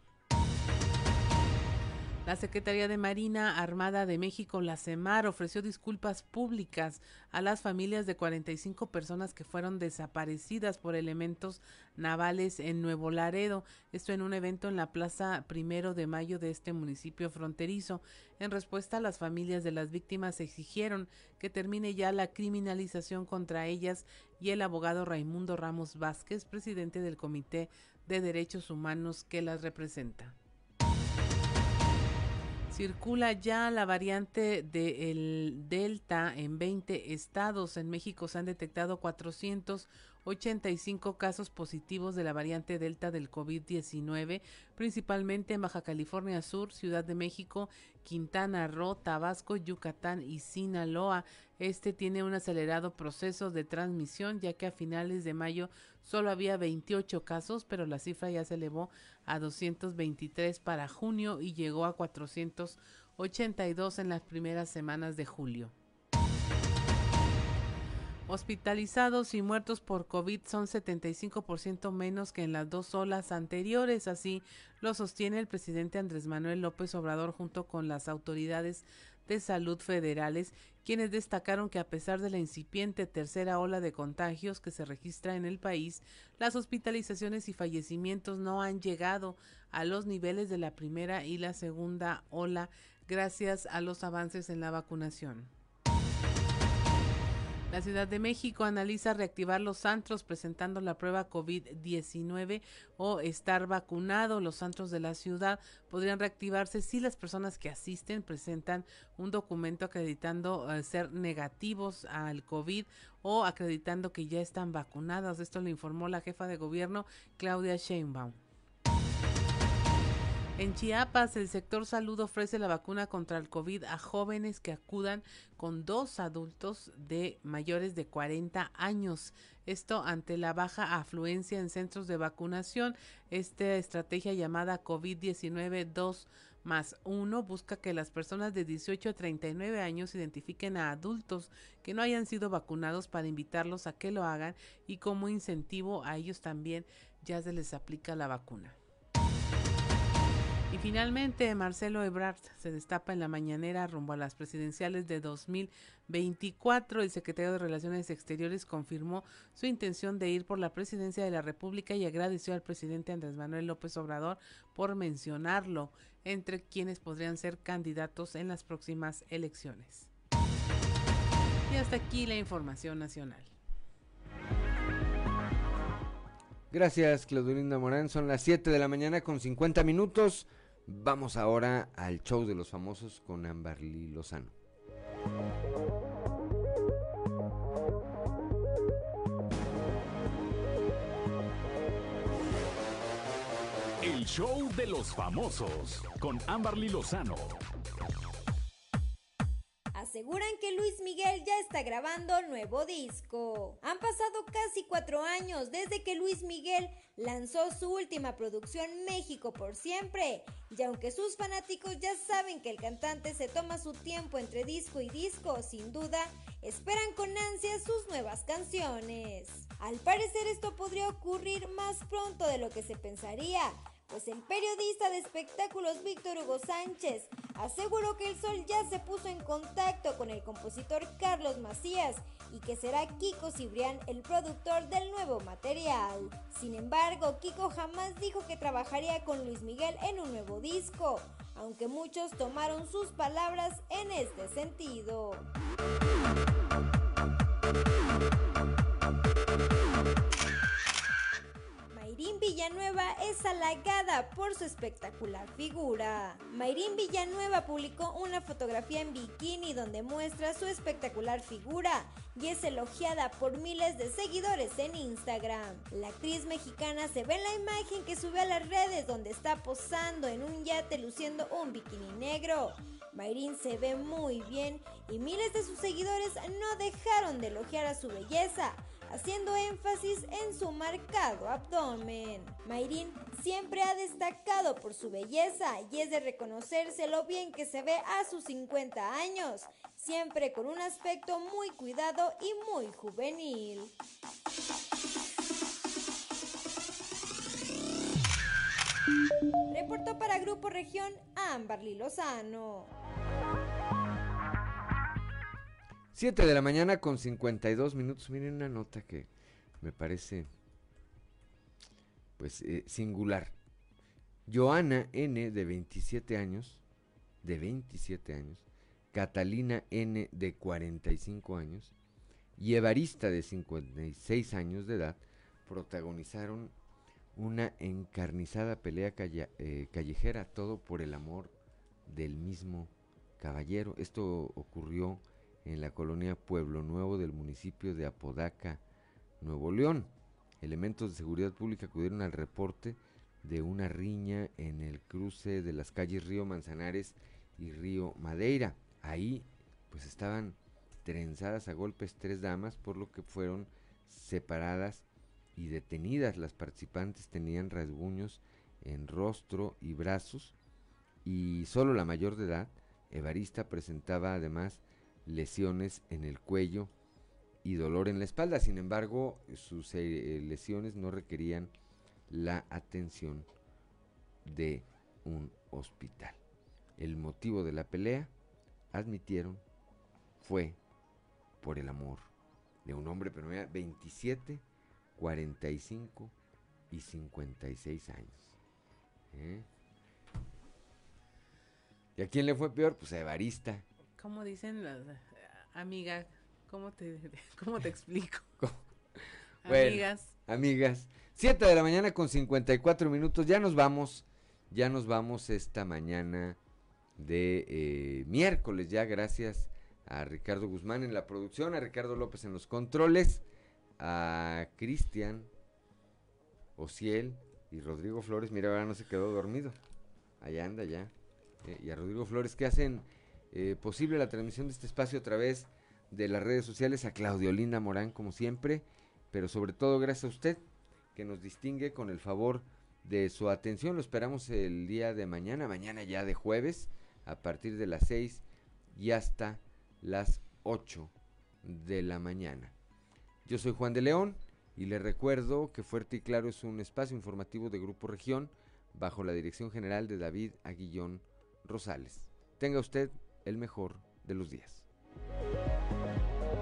La Secretaría de Marina Armada de México, la CEMAR, ofreció disculpas públicas a las familias de 45 personas que fueron desaparecidas por elementos navales en Nuevo Laredo. Esto en un evento en la Plaza Primero de Mayo de este municipio fronterizo. En respuesta, las familias de las víctimas exigieron que termine ya la criminalización contra ellas y el abogado Raimundo Ramos Vázquez, presidente del Comité de Derechos Humanos que las representa. Circula ya la variante del Delta en 20 estados. En México se han detectado 485 casos positivos de la variante Delta del COVID-19, principalmente en Baja California Sur, Ciudad de México, Quintana Roo, Tabasco, Yucatán y Sinaloa. Este tiene un acelerado proceso de transmisión, ya que a finales de mayo solo había 28 casos, pero la cifra ya se elevó a 223 para junio y llegó a 482 en las primeras semanas de julio. Hospitalizados y muertos por COVID son 75% menos que en las dos olas anteriores, así lo sostiene el presidente Andrés Manuel López Obrador junto con las autoridades de salud federales, quienes destacaron que a pesar de la incipiente tercera ola de contagios que se registra en el país, las hospitalizaciones y fallecimientos no han llegado a los niveles de la primera y la segunda ola gracias a los avances en la vacunación. La Ciudad de México analiza reactivar los antros presentando la prueba COVID-19 o estar vacunado. Los antros de la ciudad podrían reactivarse si las personas que asisten presentan un documento acreditando uh, ser negativos al COVID o acreditando que ya están vacunados. Esto lo informó la jefa de gobierno Claudia Sheinbaum. En Chiapas, el sector salud ofrece la vacuna contra el COVID a jóvenes que acudan con dos adultos de mayores de 40 años. Esto ante la baja afluencia en centros de vacunación. Esta estrategia llamada COVID-19 2 más 1 busca que las personas de 18 a 39 años identifiquen a adultos que no hayan sido vacunados para invitarlos a que lo hagan y como incentivo a ellos también ya se les aplica la vacuna. Y finalmente, Marcelo Ebrard se destapa en la mañanera rumbo a las presidenciales de 2024. El secretario de Relaciones Exteriores confirmó su intención de ir por la presidencia de la República y agradeció al presidente Andrés Manuel López Obrador por mencionarlo entre quienes podrían ser candidatos en las próximas elecciones. Y hasta aquí la información nacional. Gracias, Claudelinda Morán. Son las 7 de la mañana con 50 minutos. Vamos ahora al show de los famosos con Amberly Lozano. El show de los famosos con Amberly Lozano aseguran que Luis Miguel ya está grabando nuevo disco. Han pasado casi cuatro años desde que Luis Miguel lanzó su última producción México por siempre, y aunque sus fanáticos ya saben que el cantante se toma su tiempo entre disco y disco, sin duda, esperan con ansia sus nuevas canciones. Al parecer esto podría ocurrir más pronto de lo que se pensaría, pues el periodista de espectáculos Víctor Hugo Sánchez aseguró que el Sol ya se puso en contacto con el compositor Carlos Macías y que será Kiko Cibrián el productor del nuevo material. Sin embargo, Kiko jamás dijo que trabajaría con Luis Miguel en un nuevo disco, aunque muchos tomaron sus palabras en este sentido. Villanueva es halagada por su espectacular figura. Mayrín Villanueva publicó una fotografía en bikini donde muestra su espectacular figura y es elogiada por miles de seguidores en Instagram. La actriz mexicana se ve en la imagen que sube a las redes donde está posando en un yate luciendo un bikini negro. Mayrin se ve muy bien y miles de sus seguidores no dejaron de elogiar a su belleza haciendo énfasis en su marcado abdomen. Mayrin siempre ha destacado por su belleza y es de reconocerse lo bien que se ve a sus 50 años, siempre con un aspecto muy cuidado y muy juvenil. Reportó para Grupo Región Amberly Lozano. 7 de la mañana con 52 minutos. Miren una nota que me parece pues eh, singular. Joana N de 27 años, de 27 años, Catalina N de 45 años y Evarista de 56 años de edad protagonizaron una encarnizada pelea eh, callejera, todo por el amor del mismo caballero. Esto ocurrió en la colonia Pueblo Nuevo del municipio de Apodaca, Nuevo León. Elementos de seguridad pública acudieron al reporte de una riña en el cruce de las calles Río Manzanares y Río Madeira. Ahí pues estaban trenzadas a golpes tres damas, por lo que fueron separadas y detenidas. Las participantes tenían rasguños en rostro y brazos y solo la mayor de edad, Evarista, presentaba además lesiones en el cuello y dolor en la espalda. Sin embargo, sus eh, lesiones no requerían la atención de un hospital. El motivo de la pelea, admitieron, fue por el amor de un hombre, pero era 27, 45 y 56 años. ¿eh? ¿Y a quién le fue peor? Pues a Evarista, ¿Cómo dicen las eh, amigas? ¿Cómo te, cómo te explico? amigas. Amigas. Siete de la mañana con 54 minutos. Ya nos vamos. Ya nos vamos esta mañana de eh, miércoles. Ya gracias a Ricardo Guzmán en la producción, a Ricardo López en los controles, a Cristian Ociel y Rodrigo Flores. Mira, ahora no se quedó dormido. Allá anda ya. Eh, y a Rodrigo Flores que hacen eh, posible la transmisión de este espacio a través de las redes sociales, a Claudio Linda Morán como siempre, pero sobre todo gracias a usted que nos distingue con el favor de su atención. Lo esperamos el día de mañana, mañana ya de jueves, a partir de las 6 y hasta las 8 de la mañana. Yo soy Juan de León y le recuerdo que Fuerte y Claro es un espacio informativo de Grupo Región bajo la dirección general de David Aguillón Rosales. Tenga usted el mejor de los días.